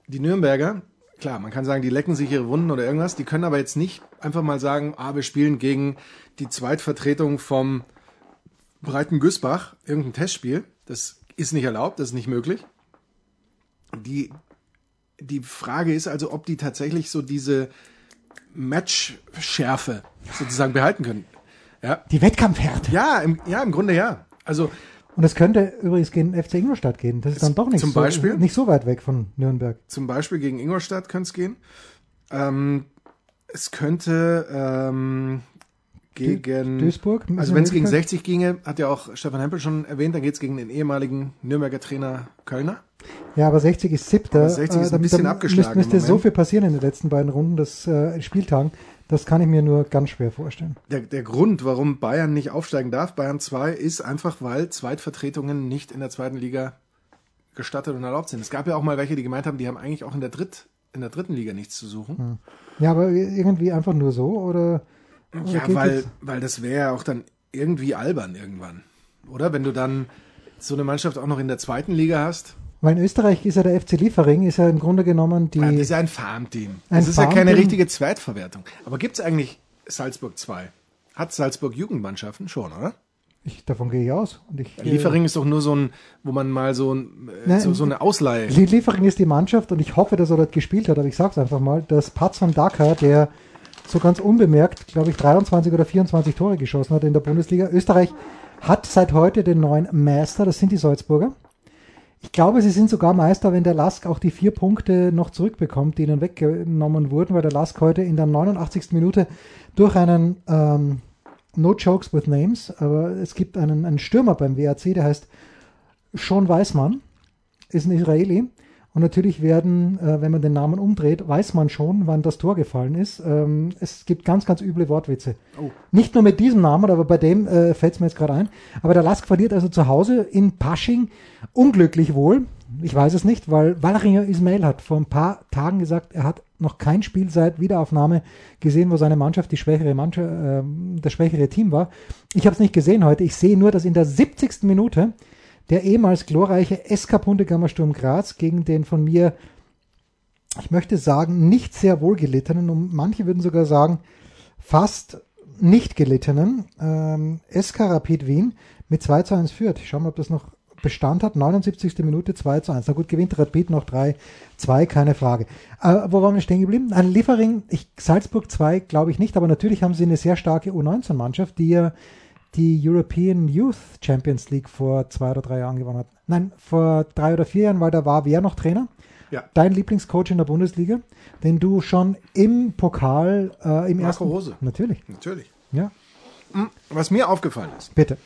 die Nürnberger, klar, man kann sagen, die lecken sich ihre Wunden oder irgendwas, die können aber jetzt nicht einfach mal sagen, ah, wir spielen gegen die Zweitvertretung vom Breiten Güßbach, irgendein Testspiel. Das ist nicht erlaubt, das ist nicht möglich. Die, die Frage ist also, ob die tatsächlich so diese Matchschärfe sozusagen behalten können. Ja, Die Wettkampfhärte. ja, im, ja, im Grunde ja. Also Und es könnte übrigens gegen FC Ingolstadt gehen. Das ist dann doch nicht, Zum so, Beispiel? nicht so weit weg von Nürnberg. zum Beispiel gegen Ingolstadt könnte es gehen. Ähm, es könnte ähm, gegen Duisburg? Also wenn es gegen Möglichkeit? 60 ginge, hat ja auch Stefan Hempel schon erwähnt, dann geht es gegen den ehemaligen Nürnberger Trainer Kölner. Ja, aber 60 ist siebter. Aber 60 ist ein Äh, da- bisschen da abgeschlagen Müsste, müsste so viel passieren in den letzten beiden Runden des äh, Spieltagen. Das kann ich mir nur ganz schwer vorstellen. Der, der Grund, warum Bayern nicht aufsteigen darf, Bayern 2, ist einfach, weil Zweitvertretungen nicht in der zweiten Liga gestattet und erlaubt sind. Es gab ja auch mal welche, die gemeint haben, die haben eigentlich auch in der, Dritt, in der dritten Liga nichts zu suchen. Ja, aber irgendwie einfach nur so oder? Ja, weil, jetzt- weil das wäre ja auch dann irgendwie albern irgendwann. Oder? Wenn du dann so eine Mannschaft auch noch in der zweiten Liga hast. Weil in Österreich ist ja der FC Liefering, ist ja im Grunde genommen die. Ja, das ist ja ein Farmteam. Das ist ja keine richtige Zweitverwertung. Aber gibt es eigentlich Salzburg 2? Hat Salzburg Jugendmannschaften? Schon, oder? ich, davon gehe ich aus. Und ich, Liefering ist doch nur so ein, wo man mal so, ein, äh, Nein, so, so eine Ausleihe. Lie- Liefering ist die Mannschaft und ich hoffe, dass er dort gespielt hat, aber ich sag's einfach mal, dass Paz von Dakar, der so ganz unbemerkt, glaube ich, 23 oder 24 Tore geschossen hat in der Bundesliga. Österreich hat seit heute den neuen Meister, das sind die Salzburger. Ich glaube, sie sind sogar Meister, wenn der Lask auch die vier Punkte noch zurückbekommt, die ihnen weggenommen wurden, weil der Lask heute in der 89. Minute durch einen ähm, No Jokes with Names, aber es gibt einen, einen Stürmer beim WAC, der heißt Sean Weismann, ist ein Israeli. Und natürlich werden, äh, wenn man den Namen umdreht, weiß man schon, wann das Tor gefallen ist. Ähm, es gibt ganz, ganz üble Wortwitze. Oh. Nicht nur mit diesem Namen, aber bei dem äh, fällt es mir jetzt gerade ein. Aber der Lask verliert also zu Hause in Pasching unglücklich wohl. Ich weiß es nicht, weil Valerian Ismail hat vor ein paar Tagen gesagt, er hat noch kein Spiel seit Wiederaufnahme gesehen, wo seine Mannschaft die schwächere Mannschaft, ähm, das schwächere Team war. Ich habe es nicht gesehen heute. Ich sehe nur, dass in der 70. Minute der ehemals glorreiche SK Puntegammer Sturm Graz gegen den von mir, ich möchte sagen, nicht sehr wohlgelittenen und manche würden sogar sagen, fast nicht gelittenen ähm, SK Rapid Wien mit 2 zu 1 führt. Ich schau mal, ob das noch Bestand hat. 79. Minute 2 zu 1. Na gut, gewinnt Rapid noch 3, 2, keine Frage. Äh, wo waren wir stehen geblieben? Ein Liefering, ich, Salzburg 2 glaube ich nicht, aber natürlich haben sie eine sehr starke U19-Mannschaft, die ja die European Youth Champions League vor zwei oder drei Jahren gewonnen hat. Nein, vor drei oder vier Jahren, weil da war wer noch Trainer? Ja. Dein Lieblingscoach in der Bundesliga, den du schon im Pokal äh, im Marco ersten Rose. Natürlich, Natürlich. ja, Was mir aufgefallen ist, bitte.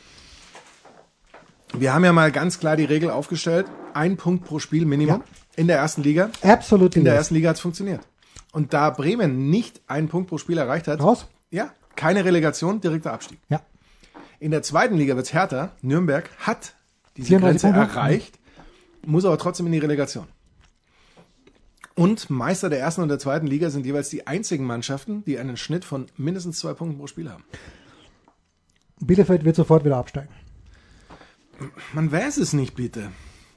wir haben ja mal ganz klar die Regel aufgestellt, ein Punkt pro Spiel Minimum Ja. in der ersten Liga. Absolut In der ersten Liga hat es funktioniert. Und da Bremen nicht einen Punkt pro Spiel erreicht hat, Raus. ja, keine Relegation, direkter Abstieg. Ja. In der zweiten Liga wird's härter. Nürnberg hat diese 34 Grenze erreicht, muss aber trotzdem in die Relegation. Und Meister der ersten und der zweiten Liga sind jeweils die einzigen Mannschaften, die einen Schnitt von mindestens zwei Punkten pro Spiel haben. Bielefeld wird sofort wieder absteigen. Man weiß es nicht, bitte.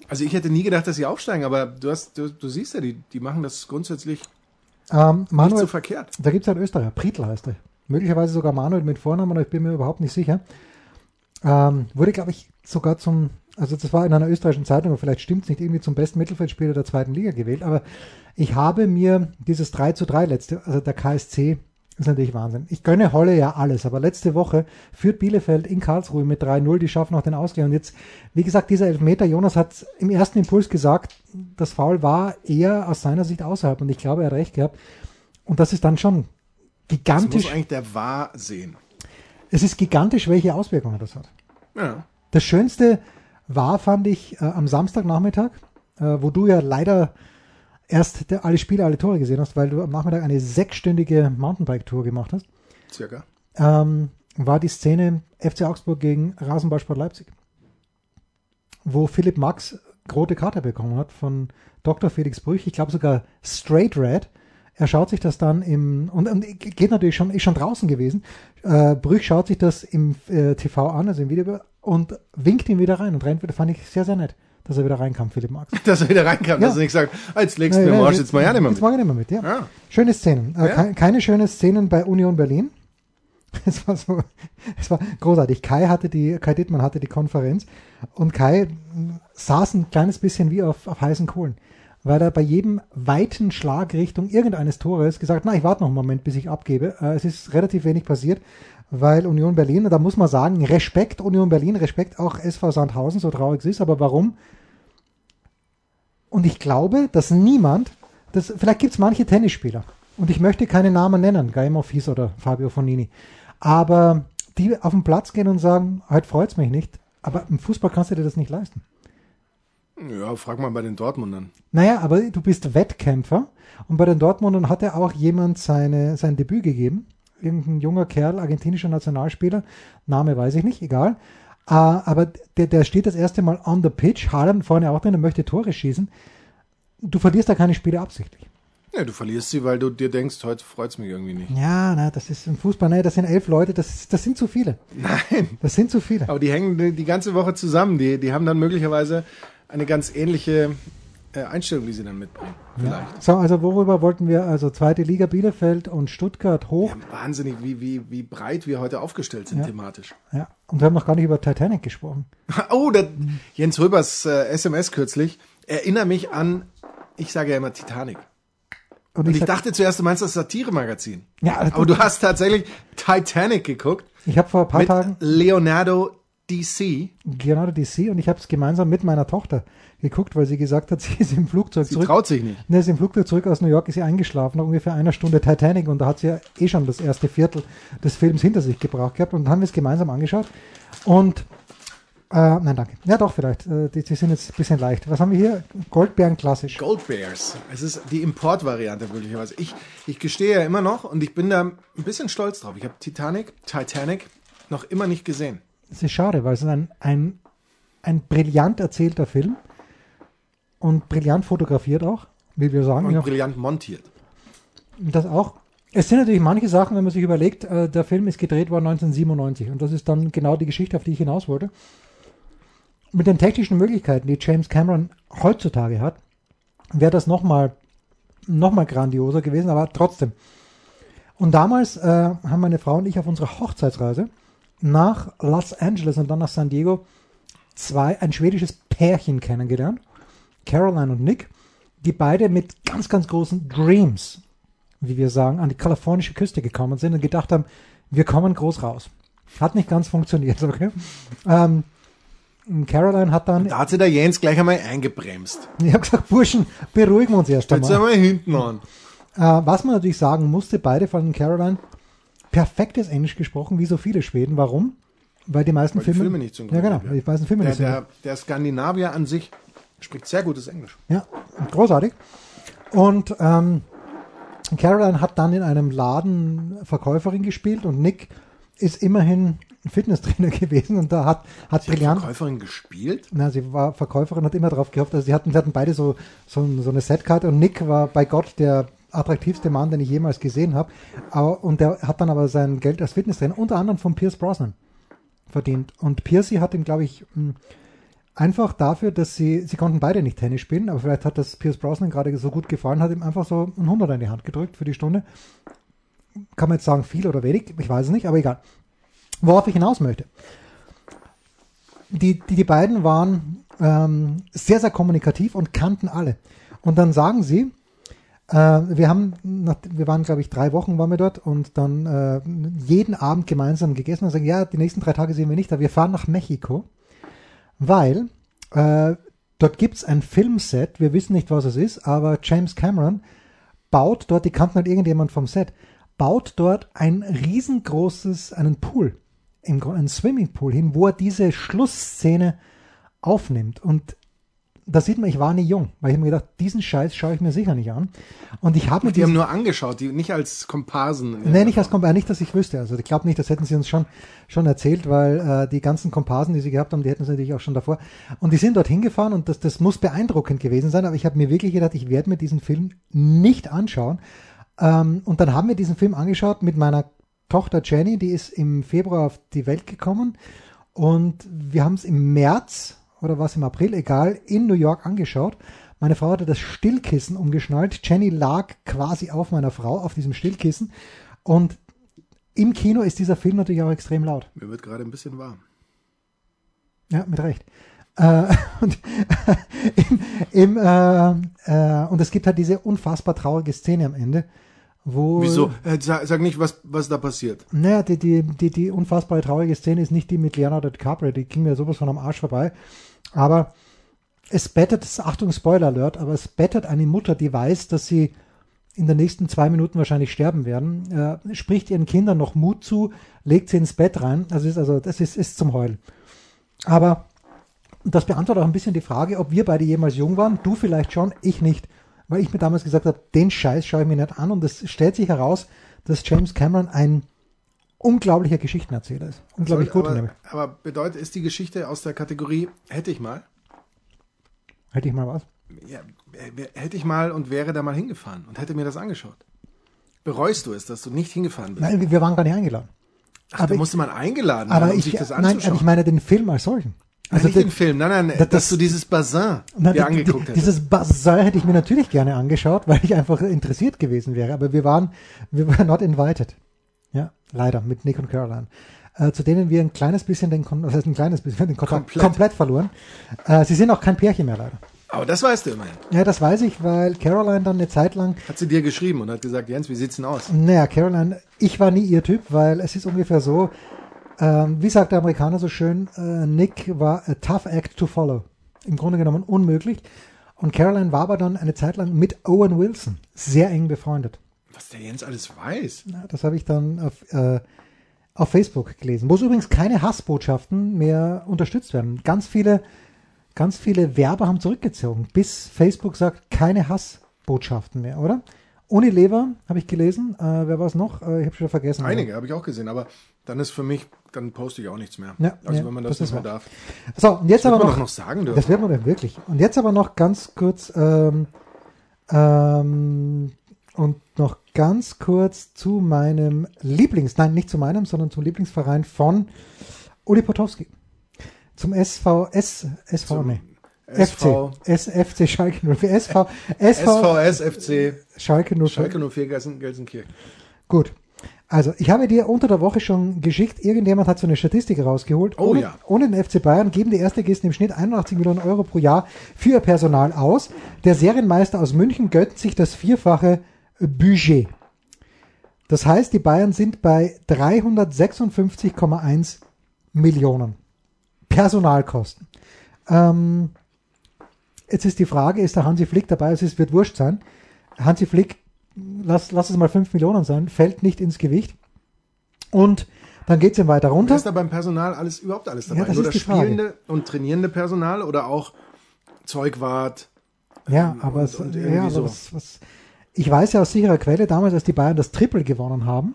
Also ich hätte nie gedacht, dass sie aufsteigen, aber du hast, du, du siehst ja, die, die machen das grundsätzlich Ähm, nicht Manuel, so verkehrt. da gibt es einen Österreicher, Prietl heißt er. Möglicherweise sogar Manuel mit Vornamen, aber ich bin mir überhaupt nicht sicher. Ähm, wurde, glaube ich, sogar zum, also das war in einer österreichischen Zeitung, aber vielleicht stimmt es nicht, irgendwie zum besten Mittelfeldspieler der zweiten Liga gewählt. Aber ich habe mir dieses 3 zu 3 letzte, also der KSC, ist natürlich Wahnsinn. Ich gönne Holle ja alles, aber letzte Woche führt Bielefeld in Karlsruhe mit 3-0, die schaffen auch den Ausgleich. Und jetzt, wie gesagt, dieser Elfmeter, Jonas hat im ersten Impuls gesagt, das Foul war eher aus seiner Sicht außerhalb und ich glaube, er hat recht gehabt. Und das ist dann schon Das gigantisch. muss eigentlich der Wahr sehen. Es ist gigantisch, welche Auswirkungen das hat. Ja. Das Schönste war, fand ich, äh, am Samstagnachmittag, äh, wo du ja leider erst der, alle Spiele, alle Tore gesehen hast, weil du am Nachmittag eine sechsstündige Mountainbike-Tour gemacht hast, Circa. ähm, war die Szene FC Augsburg gegen Rasenballsport Leipzig, wo Philipp Max rote Karte bekommen hat von Dr. Felix Brüch, ich glaube sogar Straight Red. Er schaut sich das dann im, und, und geht natürlich schon, ist schon draußen gewesen. Äh, Brüch schaut sich das im äh, TV an, also im Video, und winkt ihn wieder rein und rennt wieder, fand ich sehr, sehr nett, dass er wieder reinkam, Philipp Max. Dass er wieder reinkam, Ja. dass er nicht sagt, ah, jetzt legst du Ja, mir ja, im Arsch, jetzt mal ja nicht mehr Jetzt mit. mag ich nicht mehr mit, ja. Ja. Schöne Szenen. Äh, kei- keine schönen Szenen bei Union Berlin. Es war so, es war großartig. Kai hatte die, Kai Dittmann hatte die Konferenz und Kai mh, saß ein kleines bisschen wie auf, auf heißen Kohlen, weil er bei jedem weiten Schlag Richtung irgendeines Tores gesagt, na, ich warte noch einen Moment, bis ich abgebe. Äh, es ist relativ wenig passiert, weil Union Berlin, da muss man sagen, Respekt Union Berlin, Respekt auch SV Sandhausen, so traurig es ist, aber warum? Und ich glaube, dass niemand, das, vielleicht gibt es manche Tennisspieler, und ich möchte keine Namen nennen, Gaimo Fies oder Fabio Fonini, aber die auf den Platz gehen und sagen, heute freut's mich nicht, aber im Fußball kannst du dir das nicht leisten. Ja, frag mal bei den Dortmundern. Naja, aber du bist Wettkämpfer und bei den Dortmundern hat ja auch jemand seine, sein Debüt gegeben. Irgendein junger Kerl, argentinischer Nationalspieler, Name weiß ich nicht, egal. Äh, aber der, der steht das erste Mal on the pitch, Haaland vorne auch drin, er möchte Tore schießen. Du verlierst da keine Spiele absichtlich. Ja, du verlierst sie, weil du dir denkst, heute freut's mich irgendwie nicht. Ja, na, das ist im Fußball, ne, das sind elf Leute, das, das sind zu viele. Nein. Das sind zu viele. Aber die hängen die, die ganze Woche zusammen. Die, die haben dann möglicherweise eine ganz ähnliche äh, Einstellung, die sie dann mitbringen. Vielleicht. So, also worüber wollten wir, also zweite Liga Bielefeld und Stuttgart hoch. Ja, wahnsinnig, wie, wie, wie breit wir heute aufgestellt sind Ja. thematisch. Ja. Und wir haben noch gar nicht über Titanic gesprochen. Oh, der, Jens Röbers äh, SMS kürzlich erinnere mich an, ich sage ja immer Titanic. Und, Und ich sag- dachte zuerst, du meinst das Satire-Magazin. Ja, Aber du hast tatsächlich Titanic geguckt ich habe vor ein paar Tagen Leonardo DC. Leonardo DC und ich habe es gemeinsam mit meiner Tochter geguckt, weil sie gesagt hat, sie ist im Flugzeug Sie zurück. traut sich nicht. Ne, ist im Flugzeug zurück aus New York, ist sie eingeschlafen, nach ungefähr einer Stunde Titanic und da hat sie ja eh schon das erste Viertel des Films hinter sich gebracht gehabt und dann haben wir es gemeinsam angeschaut und äh, nein, danke. Ja, doch, vielleicht. Äh, die, die sind jetzt ein bisschen leicht. Was haben wir hier? Goldbeeren klassisch. Gold Bears. Es ist die Importvariante möglicherweise. Ich, ich gestehe ja immer noch und ich bin da ein bisschen stolz drauf. Ich habe Titanic, Titanic noch immer nicht gesehen. Es ist schade, weil es ist ein, ein, ein brillant erzählter Film und brillant fotografiert auch, wie wir sagen. Und Ja, brillant montiert. das auch. Es sind natürlich manche Sachen, wenn man sich überlegt, äh, der Film ist gedreht worden 1997 und das ist dann genau die Geschichte, auf die ich hinaus wollte. Mit den technischen Möglichkeiten, die James Cameron heutzutage hat, wäre das nochmal noch mal grandioser gewesen, aber trotzdem. Und damals äh, haben meine Frau und ich auf unserer Hochzeitsreise nach Los Angeles und dann nach San Diego zwei, ein schwedisches Pärchen kennengelernt, Caroline und Nick, die beide mit ganz, ganz großen Dreams, wie wir sagen, an die kalifornische Küste gekommen sind und gedacht haben, wir kommen groß raus. Hat nicht ganz funktioniert, okay? Ähm, Caroline hat dann, Da hat sie der Jens gleich einmal eingebremst. ich habe gesagt, Burschen, beruhigen wir uns erst Jetzt einmal. einmal hinten an. Äh, was man natürlich sagen musste, beide von Caroline, perfektes Englisch gesprochen, wie so viele Schweden. Warum? Weil die meisten Weil die Filme, Filme nicht synchron Ja, genau, weil die meisten Filme Der, nicht synchron- der, der Skandinavier an sich spricht sehr gutes Englisch. Ja, großartig. Und ähm, Caroline hat dann in einem Laden Verkäuferin gespielt und Nick ist immerhin ein Fitnesstrainer gewesen und da hat, hat Sie hat brillant. Verkäuferin gespielt? Na, sie war Verkäuferin, hat immer drauf gehofft. Also sie hatten, sie hatten beide so, so, so eine Setkarte und Nick war bei Gott der attraktivste Mann, den ich jemals gesehen habe. Und der hat dann aber sein Geld als Fitnesstrainer unter anderem von Pierce Brosnan verdient. Und Piercy hat ihm, glaube ich, mh, einfach dafür, dass sie, sie konnten beide nicht Tennis spielen, aber vielleicht hat das Pierce Brosnan gerade so gut gefallen, hat ihm einfach so ein Hunderter in die Hand gedrückt für die Stunde. Kann man jetzt sagen, viel oder wenig, ich weiß es nicht, aber egal. Worauf ich hinaus möchte die, die, die beiden waren ähm, sehr, sehr kommunikativ und kannten alle. Und dann sagen sie, wir haben, nach, wir waren, glaube ich, drei Wochen waren wir dort und dann äh, jeden Abend gemeinsam gegessen und sagen, ja, die nächsten drei Tage sehen wir nicht, aber wir fahren nach Mexiko, weil äh, dort gibt's ein Filmset, wir wissen nicht, was es ist, aber James Cameron baut dort, die kannten halt irgendjemand vom Set, baut dort ein riesengroßes, einen Pool, einen Swimmingpool hin, wo er diese Schlussszene aufnimmt. Und da sieht man, ich war nie jung, weil ich mir gedacht, diesen Scheiß schaue ich mir sicher nicht an. Und ich habe mir Die haben diesen, nur angeschaut, die nicht als Komparsen. nee, nicht als Komparsen, nicht, dass ich wüsste. Also ich glaube nicht, das hätten sie uns schon, schon erzählt, weil äh, die ganzen Komparsen, die sie gehabt haben, die hätten sie natürlich auch schon davor. Und die sind dort hingefahren und das, das muss beeindruckend gewesen sein, aber ich habe mir wirklich gedacht, ich werde mir diesen Film nicht anschauen. Ähm, und dann haben wir diesen Film angeschaut mit meiner Tochter Jenny, die ist im Februar auf die Welt gekommen und wir haben es im März oder was im April, egal, in New York angeschaut. Meine Frau hatte das Stillkissen umgeschnallt. Jenny lag quasi auf meiner Frau, auf diesem Stillkissen. Und im Kino ist dieser Film natürlich auch extrem laut. Mir wird gerade ein bisschen warm. Ja, mit Recht. Äh, und, im, im, äh, äh, und es gibt halt diese unfassbar traurige Szene am Ende, wo. Wieso? Äh, sag, sag nicht, was, was da passiert. Naja, die, die, die, die unfassbar traurige Szene ist nicht die mit Leonardo DiCaprio, die ging mir sowas von am Arsch vorbei. Aber es bettet, Achtung, Spoiler Alert, aber es bettet eine Mutter, die weiß, dass sie in den nächsten zwei Minuten wahrscheinlich sterben werden, äh, spricht ihren Kindern noch Mut zu, legt sie ins Bett rein. Also ist, also das ist, ist zum Heulen. Aber das beantwortet auch ein bisschen die Frage, ob wir beide jemals jung waren. Du vielleicht schon, ich nicht. Weil ich mir damals gesagt habe, den Scheiß schaue ich mir nicht an. Und es stellt sich heraus, dass James Cameron ein unglaublicher Geschichtenerzähler ist. Unglaublich Soll- gut. aber, nämlich. aber bedeutet, ist die Geschichte aus der Kategorie hätte ich mal? Hätte ich mal was. Ja, äh, hätte ich mal und wäre da mal hingefahren und hätte mir das angeschaut. Bereust du es, dass du nicht hingefahren bist? Nein, wir- waren gar nicht eingeladen. Ach, aber da musste man eingeladen Aber werden, um ich, sich das nein, anzuschauen. ich meine den Film als solchen. Nein, Also nicht den- Film, nein, nein, das- dass du dieses Bazin Na, dir angeguckt hättest. Dieses Bazar hätte ich mir natürlich gerne angeschaut, weil ich einfach interessiert gewesen wäre. Aber wir waren, wir waren not invited. Ja, leider, mit Nick und Caroline. Äh, zu denen wir ein kleines bisschen den, Kon was heißt ein kleines bisschen, den Kontakt Komplett. komplett, verloren. Äh, sie sind auch kein Pärchen mehr leider. Aber das weißt du immerhin. Ja, das weiß ich, weil Caroline dann eine Zeit lang, Hat sie dir geschrieben und hat gesagt, Jens, wie sieht's denn aus? naja, Caroline, ich war nie ihr Typ, weil es ist ungefähr so, ähm, wie sagt der Amerikaner so schön, äh, Nick war a tough act to follow. Im Grunde genommen unmöglich. Und Caroline war aber dann eine Zeit lang mit Owen Wilson sehr eng befreundet. Was der Jens alles weiß. Ja, das habe ich dann auf, äh, auf Facebook gelesen, wo es übrigens keine Hassbotschaften mehr unterstützt werden. Ganz viele, ganz viele Werber haben zurückgezogen, bis Facebook sagt, keine Hassbotschaften mehr, oder? Unilever habe ich gelesen. Äh, wer war es noch? Äh, ich habe schon vergessen. Einige habe ich auch gesehen, aber dann ist für mich, dann poste ich auch nichts mehr. Ja, also ja, wenn man das, das nicht mehr darf. So, und jetzt Wird aber noch, noch sagen dürfen. Das wird man denn wirklich. Und jetzt aber noch ganz kurz ähm, ähm, und noch ganz kurz zu meinem Lieblings, nein, nicht zu meinem, sondern zum Lieblingsverein von Uli Potowski. Zum SV, S, SV, Zum nee. SV. FC, S, FC Schalke 04, SV, SV, SVS, FC, Schalke 04. Schalke 04 Gelsen, Gelsenkirchen. Gut. Also, ich habe dir unter der Woche schon geschickt, irgendjemand hat so eine Statistik rausgeholt. Oh ohne, ja. Ohne den FC Bayern geben die Erstligisten im Schnitt 81 Millionen Euro pro Jahr für ihr Personal aus. Der Serienmeister aus München gönnt sich das vierfache Budget. Das heißt, die Bayern sind bei 356,1 Millionen Personalkosten. Ähm, jetzt ist die Frage, ist der Hansi Flick dabei? Es ist, wird wurscht sein. Hansi Flick lass, lass es mal 5 Millionen sein, fällt nicht ins Gewicht. Und dann geht es ihm weiter runter. ist da beim Personal alles überhaupt alles dabei? Ja, das Nur ist das spielende und trainierende Personal oder auch Zeugwart? Ja, ähm, aber, und- es, und ja, aber so. was, was, ich weiß ja aus sicherer Quelle, damals, als die Bayern das Triple gewonnen haben,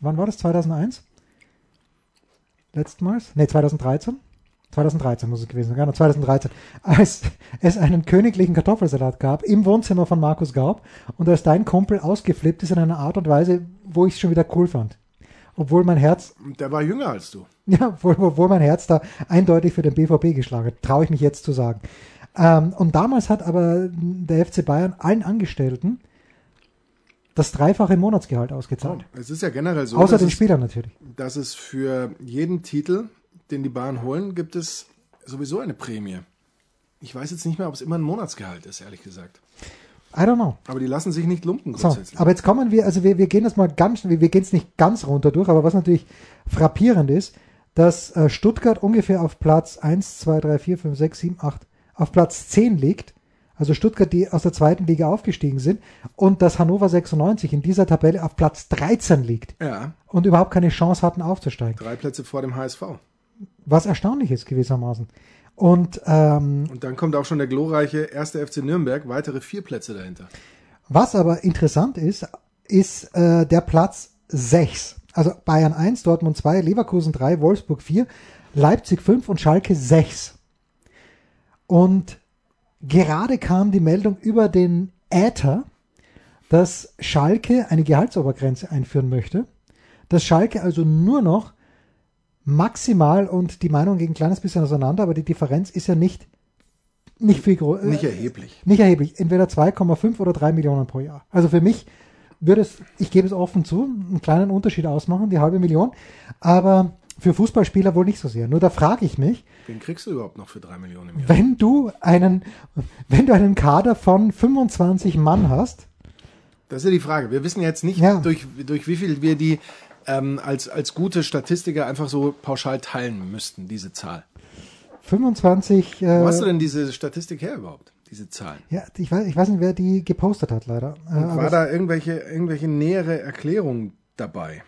wann war das? 2001? Letztmals? Ne, 2013? 2013 muss es gewesen sein, genau, 2013, als es einen königlichen Kartoffelsalat gab im Wohnzimmer von Markus Gaub und als dein Kumpel ausgeflippt ist in einer Art und Weise, wo ich es schon wieder cool fand. Obwohl mein Herz Der war jünger als du. Ja, obwohl, obwohl mein Herz da eindeutig für den BVB geschlagen hat, traue ich mich jetzt zu sagen. Ähm, und damals hat aber der FC Bayern allen Angestellten das dreifache Monatsgehalt ausgezahlt. Es ist ja generell so, Außer den Spielern natürlich. dass es für jeden Titel, den die Bayern holen, gibt es sowieso eine Prämie. Ich weiß jetzt nicht mehr, ob es immer ein Monatsgehalt ist, ehrlich gesagt. I don't know. Aber die lassen sich nicht lumpen So, grundsätzlich. aber jetzt kommen wir, also wir, wir gehen das mal ganz, wir, wir gehen es nicht ganz runter durch, aber was natürlich frappierend ist, dass äh, Stuttgart ungefähr auf Platz 1, 2, 3, 4, 5, 6, 7, 8, auf Platz 10 liegt. Also Stuttgart, die aus der zweiten Liga aufgestiegen sind und dass Hannover 96 in dieser Tabelle auf Platz 13 liegt ja, und überhaupt keine Chance hatten aufzusteigen. drei Plätze vor dem HSV. Was erstaunlich ist gewissermaßen. Und ähm, Und dann kommt auch schon der glorreiche erste FC Nürnberg, weitere vier Plätze dahinter. Was aber interessant ist, ist äh, der Platz 6. Also Bayern 1, Dortmund 2, Leverkusen 3, Wolfsburg 4, Leipzig 5 und Schalke 6. Und gerade kam die Meldung über den Äther, dass Schalke eine Gehaltsobergrenze einführen möchte, dass Schalke also nur noch maximal und die Meinungen gehen ein kleines bisschen auseinander, aber die Differenz ist ja nicht nicht viel größer. Nicht erheblich. Nicht erheblich. Entweder 2,5 oder 3 Millionen pro Jahr. Also für mich würde es, ich gebe es offen zu, einen kleinen Unterschied ausmachen, die halbe Million. Aber für Fußballspieler wohl nicht so sehr. Nur da frage ich mich, Wen kriegst du überhaupt noch für drei Millionen im Jahr? wenn du einen, wenn du einen Kader von 25 Mann hast, Das ist ja die Frage. Wir wissen jetzt nicht, Ja. durch, durch wie viel wir die ähm, als, als gute Statistiker einfach so pauschal teilen müssten, diese Zahl. 25, Wo äh, hast du denn diese Statistik her überhaupt, diese Zahlen? ja, ich weiß, ich weiß nicht, wer die gepostet hat, leider. Äh, war da irgendwelche, irgendwelche nähere Erklärung dabei?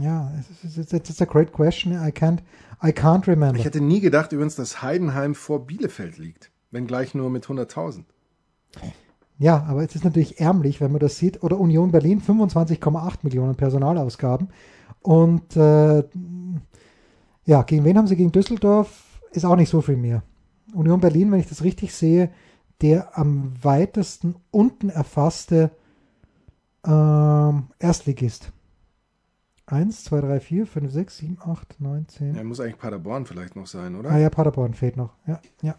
Ja, it's, it's a great question. I can't, I can't remember. Ich hätte nie gedacht übrigens, dass Heidenheim vor Bielefeld liegt. Wenn gleich nur mit 100.000. Ja, aber es ist natürlich ärmlich, wenn man das sieht. Oder Union Berlin 25,8 Millionen Personalausgaben. Und äh, ja, gegen wen haben sie? Gegen Düsseldorf ist auch nicht so viel mehr. Union Berlin, wenn ich das richtig sehe, der am weitesten unten erfasste ähm, Erstligist. 1, 2, 3, 4, 5, 6, 7, 8, 9, 10. Ja, muss eigentlich Paderborn vielleicht noch sein, oder? Ah ja, Paderborn fehlt noch. Ja, ja.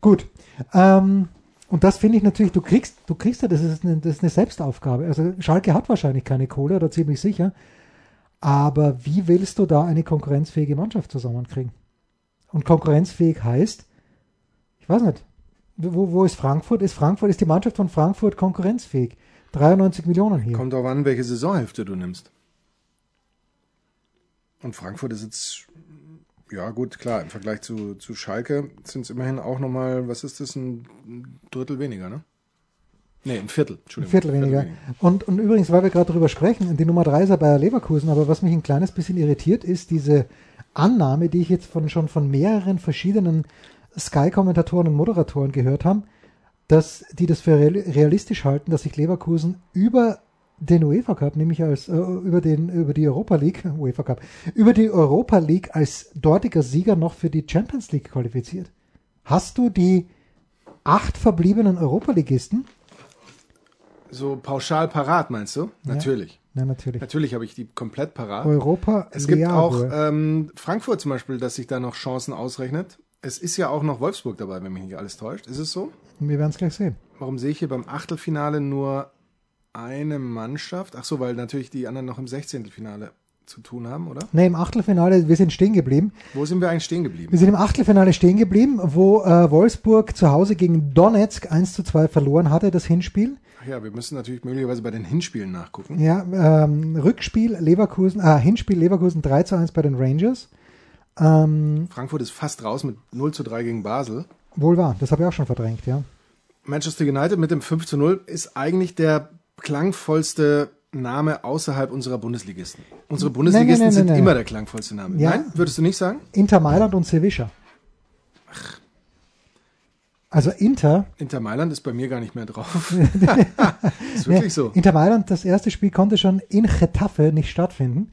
Gut. Ähm, und das finde ich natürlich, du kriegst, du kriegst ja, das ist, eine, das ist eine Selbstaufgabe. Also Schalke hat wahrscheinlich keine Kohle oder ziemlich sicher. Aber wie willst du da eine konkurrenzfähige Mannschaft zusammenkriegen? Und konkurrenzfähig heißt, ich weiß nicht, wo, wo ist Frankfurt? Ist Frankfurt, ist die Mannschaft von Frankfurt konkurrenzfähig? 93 Millionen hier. Kommt auch an, welche Saisonhälfte du nimmst. Und Frankfurt ist jetzt, ja gut, klar, im Vergleich zu, zu Schalke sind es immerhin auch nochmal, was ist das, ein Drittel weniger, ne? Nee, ein Viertel, Ein Entschuldigung. Viertel weniger. Und, und übrigens, weil wir gerade drüber sprechen, die Nummer drei ist ja Bayer Leverkusen, aber was mich ein kleines bisschen irritiert, ist diese Annahme, die ich jetzt von, schon von mehreren verschiedenen Sky-Kommentatoren und Moderatoren gehört haben, dass die das für real- realistisch halten, dass sich Leverkusen über den UEFA Cup, nämlich als äh, über den über die Europa League, UEFA Cup, über die Europa League als dortiger Sieger noch für die Champions League qualifiziert. Hast du die acht verbliebenen Europa-Ligisten? So pauschal parat, meinst du? Natürlich. Na, natürlich. Natürlich habe ich die komplett parat. Europa Es gibt auch League. ähm, Frankfurt zum Beispiel, dass sich da noch Chancen ausrechnet. Es ist ja auch noch Wolfsburg dabei, wenn mich nicht alles täuscht. Ist es so? Wir werden es gleich sehen. Warum sehe ich hier beim Achtelfinale nur eine Mannschaft? Ach so, weil natürlich die anderen noch im Sechzehntelfinale zu tun haben, oder? Ne, im Achtelfinale, wir sind stehen geblieben. Wo sind wir eigentlich stehen geblieben? Wir sind im Achtelfinale stehen geblieben, wo äh, Wolfsburg zu Hause gegen Donetsk 1 zu 2 verloren hatte, das Hinspiel. Ach ja, wir müssen natürlich möglicherweise bei den Hinspielen nachgucken. Ja, ähm, Rückspiel Leverkusen, äh, Hinspiel Leverkusen 3 zu 1 bei den Rangers. Ähm, Frankfurt ist fast raus mit 0 zu 3 gegen Basel. wohl wahr, das habe ich auch schon verdrängt, ja. Manchester United mit dem 5 zu 0 ist eigentlich der klangvollste Name außerhalb unserer Bundesligisten. Unsere Bundesligisten nein, nein, sind nein. immer der klangvollste Name. Ja. Nein, würdest du nicht sagen? Inter Mailand und Sevilla. Also Inter, Inter Mailand ist bei mir gar nicht mehr drauf. ist wirklich so. Inter Mailand, das erste Spiel konnte schon in Getafe nicht stattfinden.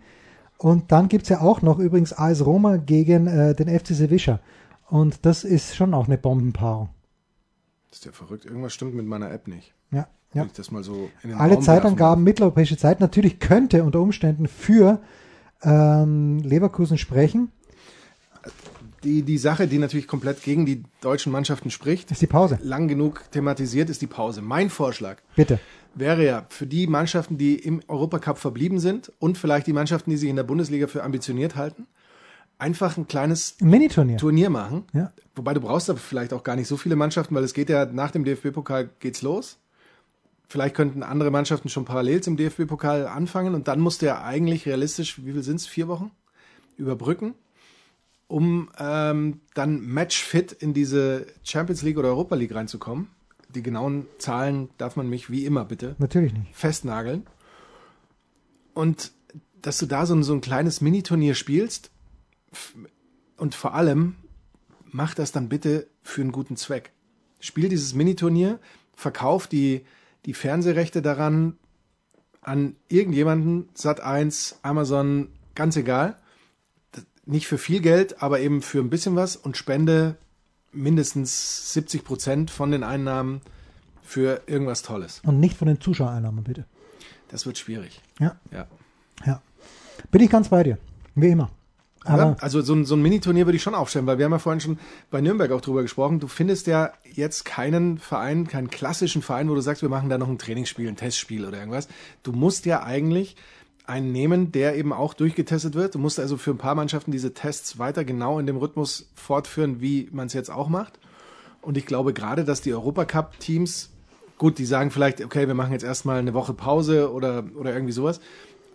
Und dann gibt's ja auch noch übrigens AS Roma gegen äh, den FC Sevilla. Und das ist schon auch eine Bombenpaarung. ist ja verrückt. Irgendwas stimmt mit meiner App nicht. Ja, ja. So Alle Raum Zeitangaben, mitteleuropäische Zeit, natürlich könnte unter Umständen für ähm, Leverkusen sprechen. Die, die Sache, die natürlich komplett gegen die deutschen Mannschaften spricht, Ist die Pause. lang genug thematisiert, ist die Pause. Mein Vorschlag Bitte. wäre ja für die Mannschaften, die im Europacup verblieben sind und vielleicht die Mannschaften, die sich in der Bundesliga für ambitioniert halten, einfach ein kleines Ein Miniturnier. Turnier machen. Ja. Wobei du brauchst da vielleicht auch gar nicht so viele Mannschaften, weil es geht ja nach dem DFB-Pokal geht's los. Vielleicht könnten andere Mannschaften schon parallel zum DFB-Pokal anfangen und dann musst du ja eigentlich realistisch, wie viel sind's? Vier Wochen? Überbrücken, um ähm, dann matchfit in diese Champions League oder Europa League reinzukommen. Die genauen Zahlen darf man mich wie immer bitte Natürlich nicht. festnageln. Und dass du da so ein, so ein kleines Miniturnier spielst und vor allem mach das dann bitte für einen guten Zweck. Spiel dieses Miniturnier, verkauf die, die Fernsehrechte daran an irgendjemanden, Sat1, Amazon, ganz egal. Nicht für viel Geld, aber eben für ein bisschen was und spende mindestens 70 Prozent von den Einnahmen für irgendwas Tolles. Und nicht von den Zuschauereinnahmen, bitte. Das wird schwierig. Ja, Ja. ja. Bin ich ganz bei dir. Wie immer. Aber also so ein, so ein Miniturnier würde ich schon aufstellen, weil wir haben ja vorhin schon bei Nürnberg auch drüber gesprochen. Du findest ja jetzt keinen Verein, keinen klassischen Verein, wo du sagst, wir machen da noch ein Trainingsspiel, ein Testspiel oder irgendwas. Du musst ja eigentlich einen nehmen, der eben auch durchgetestet wird. Du musst also für ein paar Mannschaften diese Tests weiter genau in dem Rhythmus fortführen, wie man es jetzt auch macht. Und ich glaube gerade, dass die Europacup-Teams, gut, die sagen vielleicht, okay, wir machen jetzt erstmal eine Woche Pause oder, oder irgendwie sowas.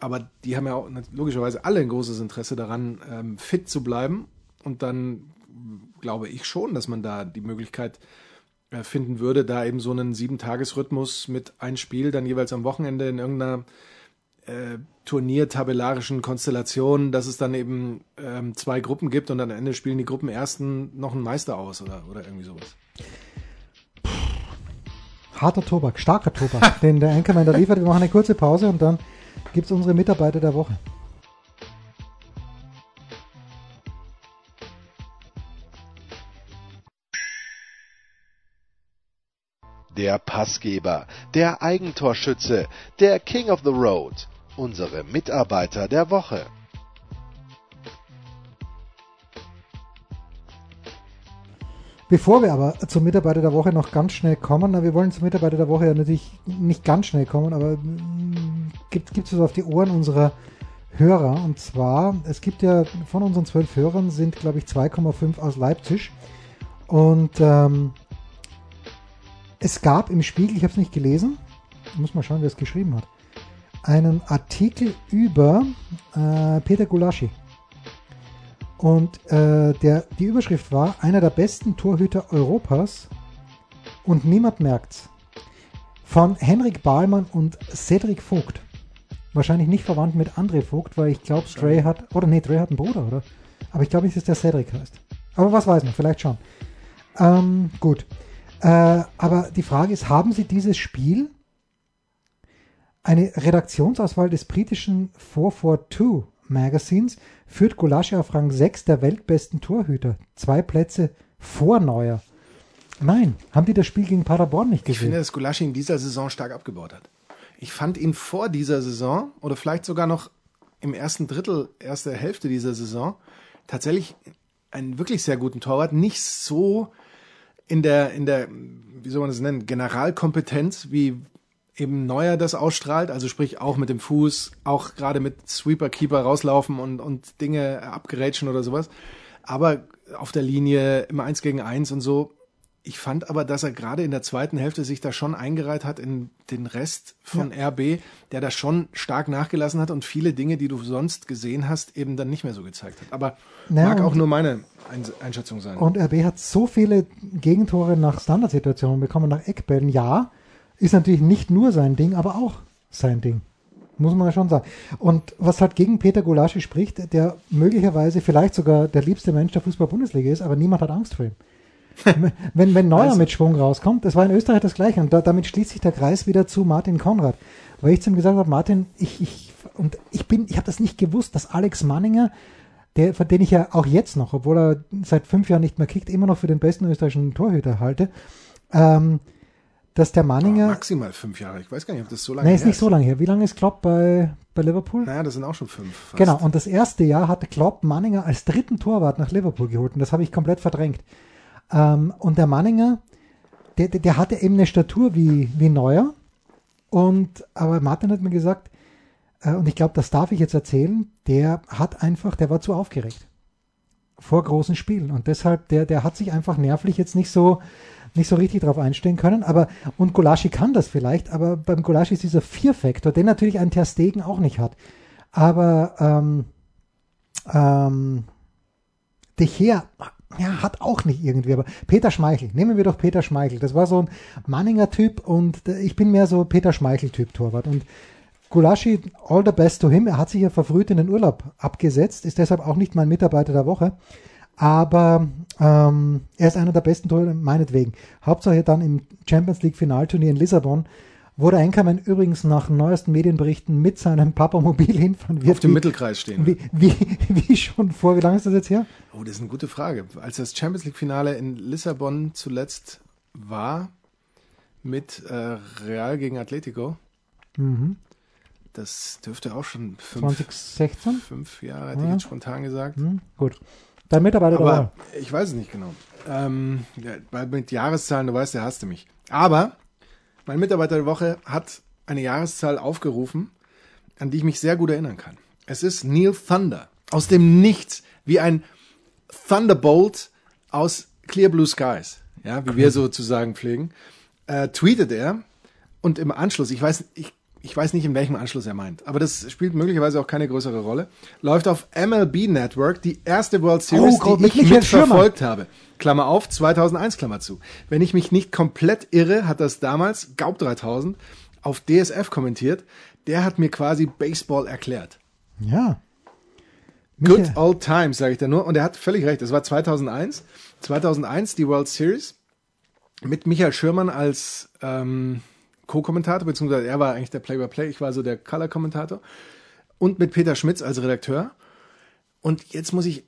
Aber die haben ja auch logischerweise alle ein großes Interesse daran, ähm, fit zu bleiben. Und dann glaube ich schon, dass man da die Möglichkeit äh, finden würde, da eben so einen Sieben-Tages-Rhythmus mit ein Spiel dann jeweils am Wochenende in irgendeiner äh, turniertabellarischen Konstellationen, dass es dann eben ähm, zwei Gruppen gibt und am Ende spielen die Gruppenersten noch einen Meister aus oder, oder irgendwie sowas. Harter Tobak, starker Tobak, den der Anchorman da liefert. Wir machen eine kurze Pause und dann gibt es unsere Mitarbeiter der Woche. Der Passgeber, der Eigentorschütze, der King of the Road, unsere Mitarbeiter der Woche. Bevor wir aber zum Mitarbeiter der Woche noch ganz schnell kommen, na, wir wollen zum Mitarbeiter der Woche ja natürlich nicht ganz schnell kommen, aber mm, gibt es was auf die Ohren unserer Hörer. Und zwar, es gibt ja von unseren zwölf Hörern sind, glaube ich, 2,5 aus Leipzig. Und ähm, es gab im Spiegel, ich habe es nicht gelesen, muss mal schauen, wer es geschrieben hat, einen Artikel über äh, Peter Gulaschi. Und äh, der, die Überschrift war, einer der besten Torhüter Europas und niemand merkt's. Von Henrik Bahlmann und Cedric Vogt. Wahrscheinlich nicht verwandt mit André Vogt, weil ich glaube, Stray hat, oder nee, Stray hat einen Bruder, oder? Aber ich glaube nicht, dass der Cedric heißt. Aber was weiß man, vielleicht schon. Ähm, gut. Äh, aber die Frage ist, haben Sie dieses Spiel, eine Redaktionsauswahl des britischen 442 Magazins, führt Gulaschi auf Rang 6 der weltbesten Torhüter. Zwei Plätze vor Neuer. Nein, haben die das Spiel gegen Paderborn nicht gesehen? Ich finde, dass Gulaschi in dieser Saison stark abgebaut hat. Ich fand ihn vor dieser Saison oder vielleicht sogar noch im ersten Drittel, erste Hälfte dieser Saison tatsächlich einen wirklich sehr guten Torwart. Nicht so in der, in der, wie soll man das nennen, Generalkompetenz, wie eben Neuer das ausstrahlt, also sprich auch mit dem Fuß, auch gerade mit Sweeper Keeper rauslaufen und, und Dinge abgerätschen oder sowas. Aber auf der Linie immer eins gegen eins und so. Ich fand aber, dass er gerade in der zweiten Hälfte sich da schon eingereiht hat in den Rest von ja. RB, der da schon stark nachgelassen hat und viele Dinge, die du sonst gesehen hast, eben dann nicht mehr so gezeigt hat. Aber naja, mag auch nur meine Einschätzung sein. Und RB hat so viele Gegentore nach Standardsituationen bekommen, nach Eckbällen. Ja, ist natürlich nicht nur sein Ding, aber auch sein Ding. Muss man ja schon sagen. Und was halt gegen Peter Gulaschi spricht, der möglicherweise vielleicht sogar der liebste Mensch der Fußball-Bundesliga ist, aber niemand hat Angst vor ihm. wenn, wenn Neuer also. mit Schwung rauskommt, das war in Österreich das Gleiche. Und da, damit schließt sich der Kreis wieder zu Martin Konrad. Weil ich zu ihm gesagt habe, Martin, ich, ich, und ich bin, ich habe das nicht gewusst, dass Alex Manninger, der, von den ich ja auch jetzt noch, obwohl er seit fünf Jahren nicht mehr kickt, immer noch für den besten österreichischen Torhüter halte, ähm, dass der Manninger. Oh, maximal fünf Jahre. Ich weiß gar nicht, ob das so lange Nein, ist nicht so lange her. Wie lange ist Klopp bei, bei Liverpool? Naja, das sind auch schon fünf. Fast. Genau. Und das erste Jahr hatte Klopp Manninger als dritten Torwart nach Liverpool geholt. Und das habe ich komplett verdrängt. Ähm, und der Manninger, der, der, der, hatte eben eine Statur wie, wie Neuer. Und, aber Martin hat mir gesagt, äh, und ich glaube, das darf ich jetzt erzählen, der hat einfach, der war zu aufgeregt. Vor großen Spielen. Und deshalb, der, der hat sich einfach nervlich jetzt nicht so, nicht so richtig drauf einstellen können. Aber, und Gulaschi kann das vielleicht, aber beim Gulaschi ist dieser Vier-Faktor, den natürlich ein Ter Stegen auch nicht hat. Aber ähm, ähm, De Gea ja, hat auch nicht irgendwie, aber Peter Schmeichel, nehmen wir doch Peter Schmeichel. Das war so ein Manninger-Typ und ich bin mehr so Peter Schmeichel-Typ Torwart. Und Gulaschi, all the best to him. Er hat sich ja verfrüht in den Urlaub abgesetzt, ist deshalb auch nicht mein Mitarbeiter der Woche. Aber ähm, er ist einer der besten Torhüter, meinetwegen. Hauptsache dann im Champions League Finalturnier in Lissabon, wo der Einkommen übrigens nach neuesten Medienberichten mit seinem Papamobil hinfahren wird. Auf dem wie, Mittelkreis stehen. Wie, wie, wie schon vor, wie lange ist das jetzt her? Oh, das ist eine gute Frage. Als das Champions League Finale in Lissabon zuletzt war, mit äh, Real gegen Atletico, mhm. Das dürfte auch schon fünf, 2016? fünf Jahre, hätte ja. ich jetzt spontan gesagt. Mhm, gut. Dein Mitarbeiter Aber dabei. Ich weiß es nicht genau. Ähm, weil mit Jahreszahlen, du weißt, der hasste mich. Aber mein Mitarbeiter der Woche hat eine Jahreszahl aufgerufen, an die ich mich sehr gut erinnern kann. Es ist Neil Thunder. Aus dem Nichts. Wie ein Thunderbolt aus Clear Blue Skies. Ja, wie cool. wir sozusagen pflegen. Äh, tweetet er. Und im Anschluss, ich weiß, ich ich weiß nicht, in welchem Anschluss er meint, aber das spielt möglicherweise auch keine größere Rolle. Läuft auf MLB Network, die erste World Series, oh, die ich mitverfolgt habe. Klammer auf, 2001, Klammer zu. Wenn ich mich nicht komplett irre, hat das damals, Gaub 3000, auf DSF kommentiert. der hat mir quasi Baseball erklärt. Ja. Good Michael- old times, sage ich da nur. Und er hat völlig recht. Es war 2001. 2001 die World Series mit Michael Schirmann als ähm, Co-Kommentator, beziehungsweise er war eigentlich der Play-by-Play, ich war so der Color-Kommentator. Und mit Peter Schmitz als Redakteur. Und jetzt muss ich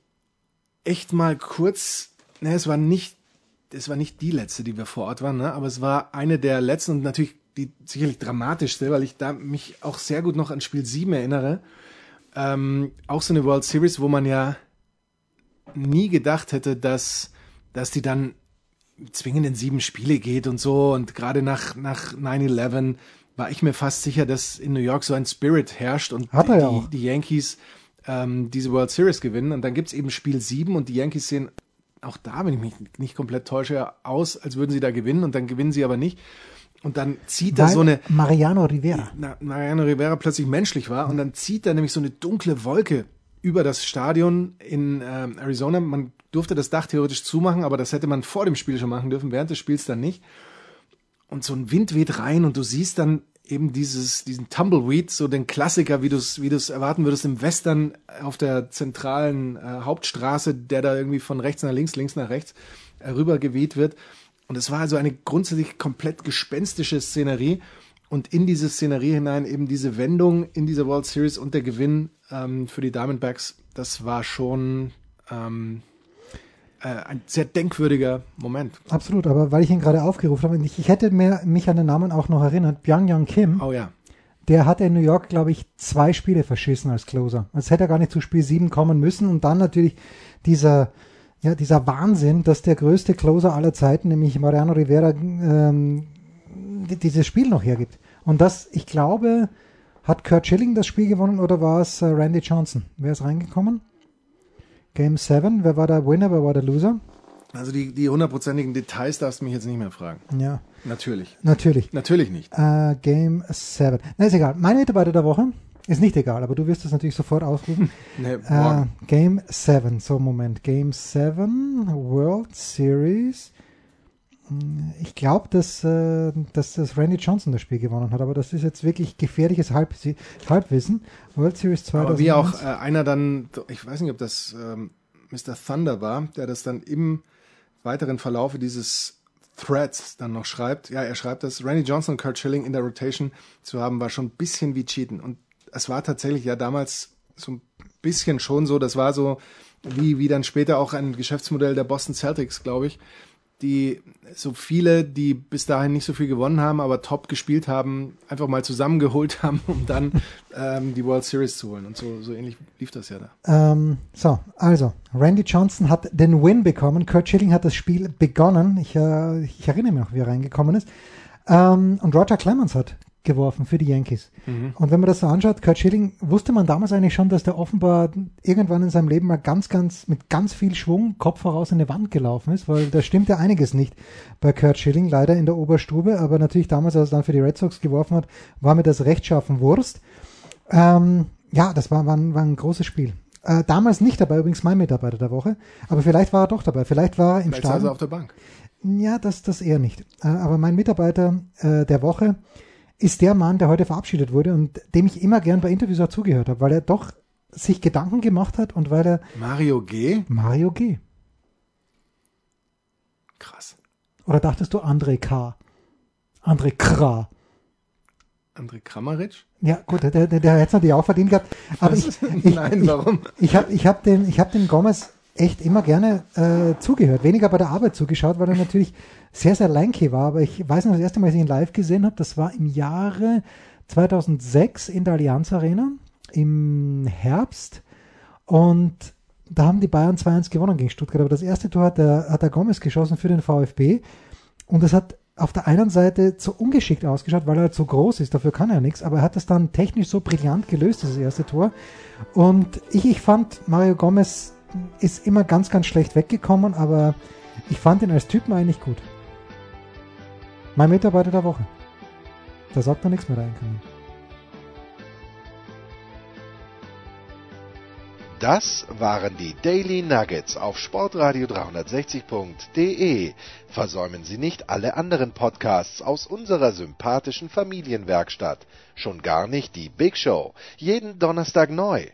echt mal kurz, ne, es war nicht, es war nicht die letzte, die wir vor Ort waren, ne, aber es war eine der letzten und natürlich die sicherlich dramatischste, weil ich da mich auch sehr gut noch an Spiel 7 erinnere. Ähm, auch so eine World Series, wo man ja nie gedacht hätte, dass, dass die dann zwingend in sieben Spiele geht und so. Und gerade nach, nach 9-11 war ich mir fast sicher, dass in New York so ein Spirit herrscht und die, ja die Yankees ähm, diese World Series gewinnen. Und dann gibt's eben Spiel 7 und die Yankees sehen auch da, wenn ich mich nicht komplett täusche, aus, als würden sie da gewinnen und dann gewinnen sie aber nicht. Und dann zieht da Weil so eine, Mariano Rivera. Mariano Rivera plötzlich menschlich war und dann zieht da nämlich so eine dunkle Wolke über das Stadion in ähm, Arizona. Man durfte das Dach theoretisch zumachen, aber das hätte man vor dem Spiel schon machen dürfen, während des Spiels dann nicht. Und so ein Wind weht rein und du siehst dann eben dieses, diesen Tumbleweed, so den Klassiker, wie du es wie erwarten würdest im Western auf der zentralen äh, Hauptstraße, der da irgendwie von rechts nach links, links nach rechts äh, rüber geweht wird. Und es war also eine grundsätzlich komplett gespenstische Szenerie. Und in diese Szenerie hinein eben diese Wendung in dieser World Series und der Gewinn ähm, für die Diamondbacks, das war schon ähm, äh, ein sehr denkwürdiger Moment. Absolut, aber weil ich ihn gerade aufgerufen habe, ich, ich hätte mir, mich an den Namen auch noch erinnert, Byung Young Kim, Oh ja. der hatte in New York, glaube ich, zwei Spiele verschissen als Closer. Als hätte er gar nicht zu Spiel 7 kommen müssen und dann natürlich dieser, ja, dieser Wahnsinn, dass der größte Closer aller Zeiten, nämlich Mariano Rivera, ähm, die- dieses Spiel noch hergibt. Und das, ich glaube, hat Kurt Schilling das Spiel gewonnen oder war es äh, Randy Johnson? Wer ist reingekommen? Game 7, wer war der Winner, wer war der Loser? Also die, die hundertprozentigen Details darfst du mich jetzt nicht mehr fragen. Ja, Natürlich. natürlich. Natürlich nicht. Äh, Game 7. Na, ist egal. Mein Mitarbeiter der Woche ist nicht egal, aber du wirst es natürlich sofort ausrufen. Nee, äh. Game 7. So, Moment. Game 7, World Series. Hm, Ich glaube, dass, äh, dass das Randy Johnson das Spiel gewonnen hat, aber das ist jetzt wirklich gefährliches Halb Halbwissen. World Series 2001. Aber wie auch äh, einer dann, ich weiß nicht, ob das ähm, Mr. Thunder war, der das dann im weiteren Verlaufe dieses Threads dann noch schreibt. Ja, er schreibt das, Randy Johnson und Kurt Schilling in der Rotation zu haben, war schon ein bisschen wie Cheaten. Und es war tatsächlich ja damals so ein bisschen schon so, das war so wie, wie dann später auch ein Geschäftsmodell der Boston Celtics, glaube ich, die so viele, die bis dahin nicht so viel gewonnen haben, aber top gespielt haben, einfach mal zusammengeholt haben, um dann ähm, die World Series zu holen. Und so, so ähnlich lief das ja da. Ähm, so, also, Randy Johnson hat den Win bekommen. Kurt Schilling hat das Spiel begonnen. Ich, äh, ich erinnere mich noch, wie er reingekommen ist. Ähm, und Roger Clemens hat geworfen für die Yankees. Und wenn man das so anschaut, Kurt Schilling, wusste man damals eigentlich schon, dass der offenbar irgendwann in seinem Leben mal ganz, ganz, mit ganz viel Schwung Kopf voraus in eine Wand gelaufen ist, weil da stimmte einiges nicht bei Kurt Schilling, leider in der Oberstube, aber natürlich damals, als er dann für die Red Sox geworfen hat, war mir das rechtschaffen Wurst. Ähm, ja, das war, war, ein, war ein großes Spiel. Äh, damals nicht dabei, übrigens mein Mitarbeiter der Woche. Aber vielleicht war er doch dabei. Vielleicht war er im Vielleicht saß er Stadion. auf der Bank. Ja, das, das eher nicht. Äh, aber mein Mitarbeiter äh, der Woche ist der Mann, der heute verabschiedet wurde und dem ich immer gern bei Interviews auch zugehört habe, weil er doch sich Gedanken gemacht hat und weil er Mario G. Mario G. Krass. Oder dachtest du André K. André Kra. André Kramaric? Ja, gut, der, der, der hätte es natürlich auch verdient gehabt. Aber ich, ich, Nein, warum? Ich habe ich hab dem, ich hab dem Gomez echt immer gerne äh, zugehört. Weniger bei der Arbeit zugeschaut, weil er natürlich sehr, sehr lanky war. Aber ich weiß noch, das erste Mal, als ich ihn live gesehen habe, das war im Jahre 2006 in der Allianz Arena im Herbst. Und da haben die Bayern 2-1 gewonnen gegen Stuttgart. Aber das erste Tor hat der, hat der Gomez geschossen für den VfB. Und das hat auf der einen Seite so ungeschickt ausgeschaut, weil er halt so groß ist, dafür kann er nichts, aber er hat das dann technisch so brillant gelöst, dieses erste Tor. Und ich, ich fand, Mario Gomez ist immer ganz, ganz schlecht weggekommen, aber ich fand ihn als Typen eigentlich gut. Mein Mitarbeiter der Woche. Da sagt er nichts mehr reinkommen. Das waren die Daily Nuggets auf Sportradio 360.de. Versäumen Sie nicht alle anderen Podcasts aus unserer sympathischen Familienwerkstatt. Schon gar nicht die Big Show. Jeden Donnerstag neu.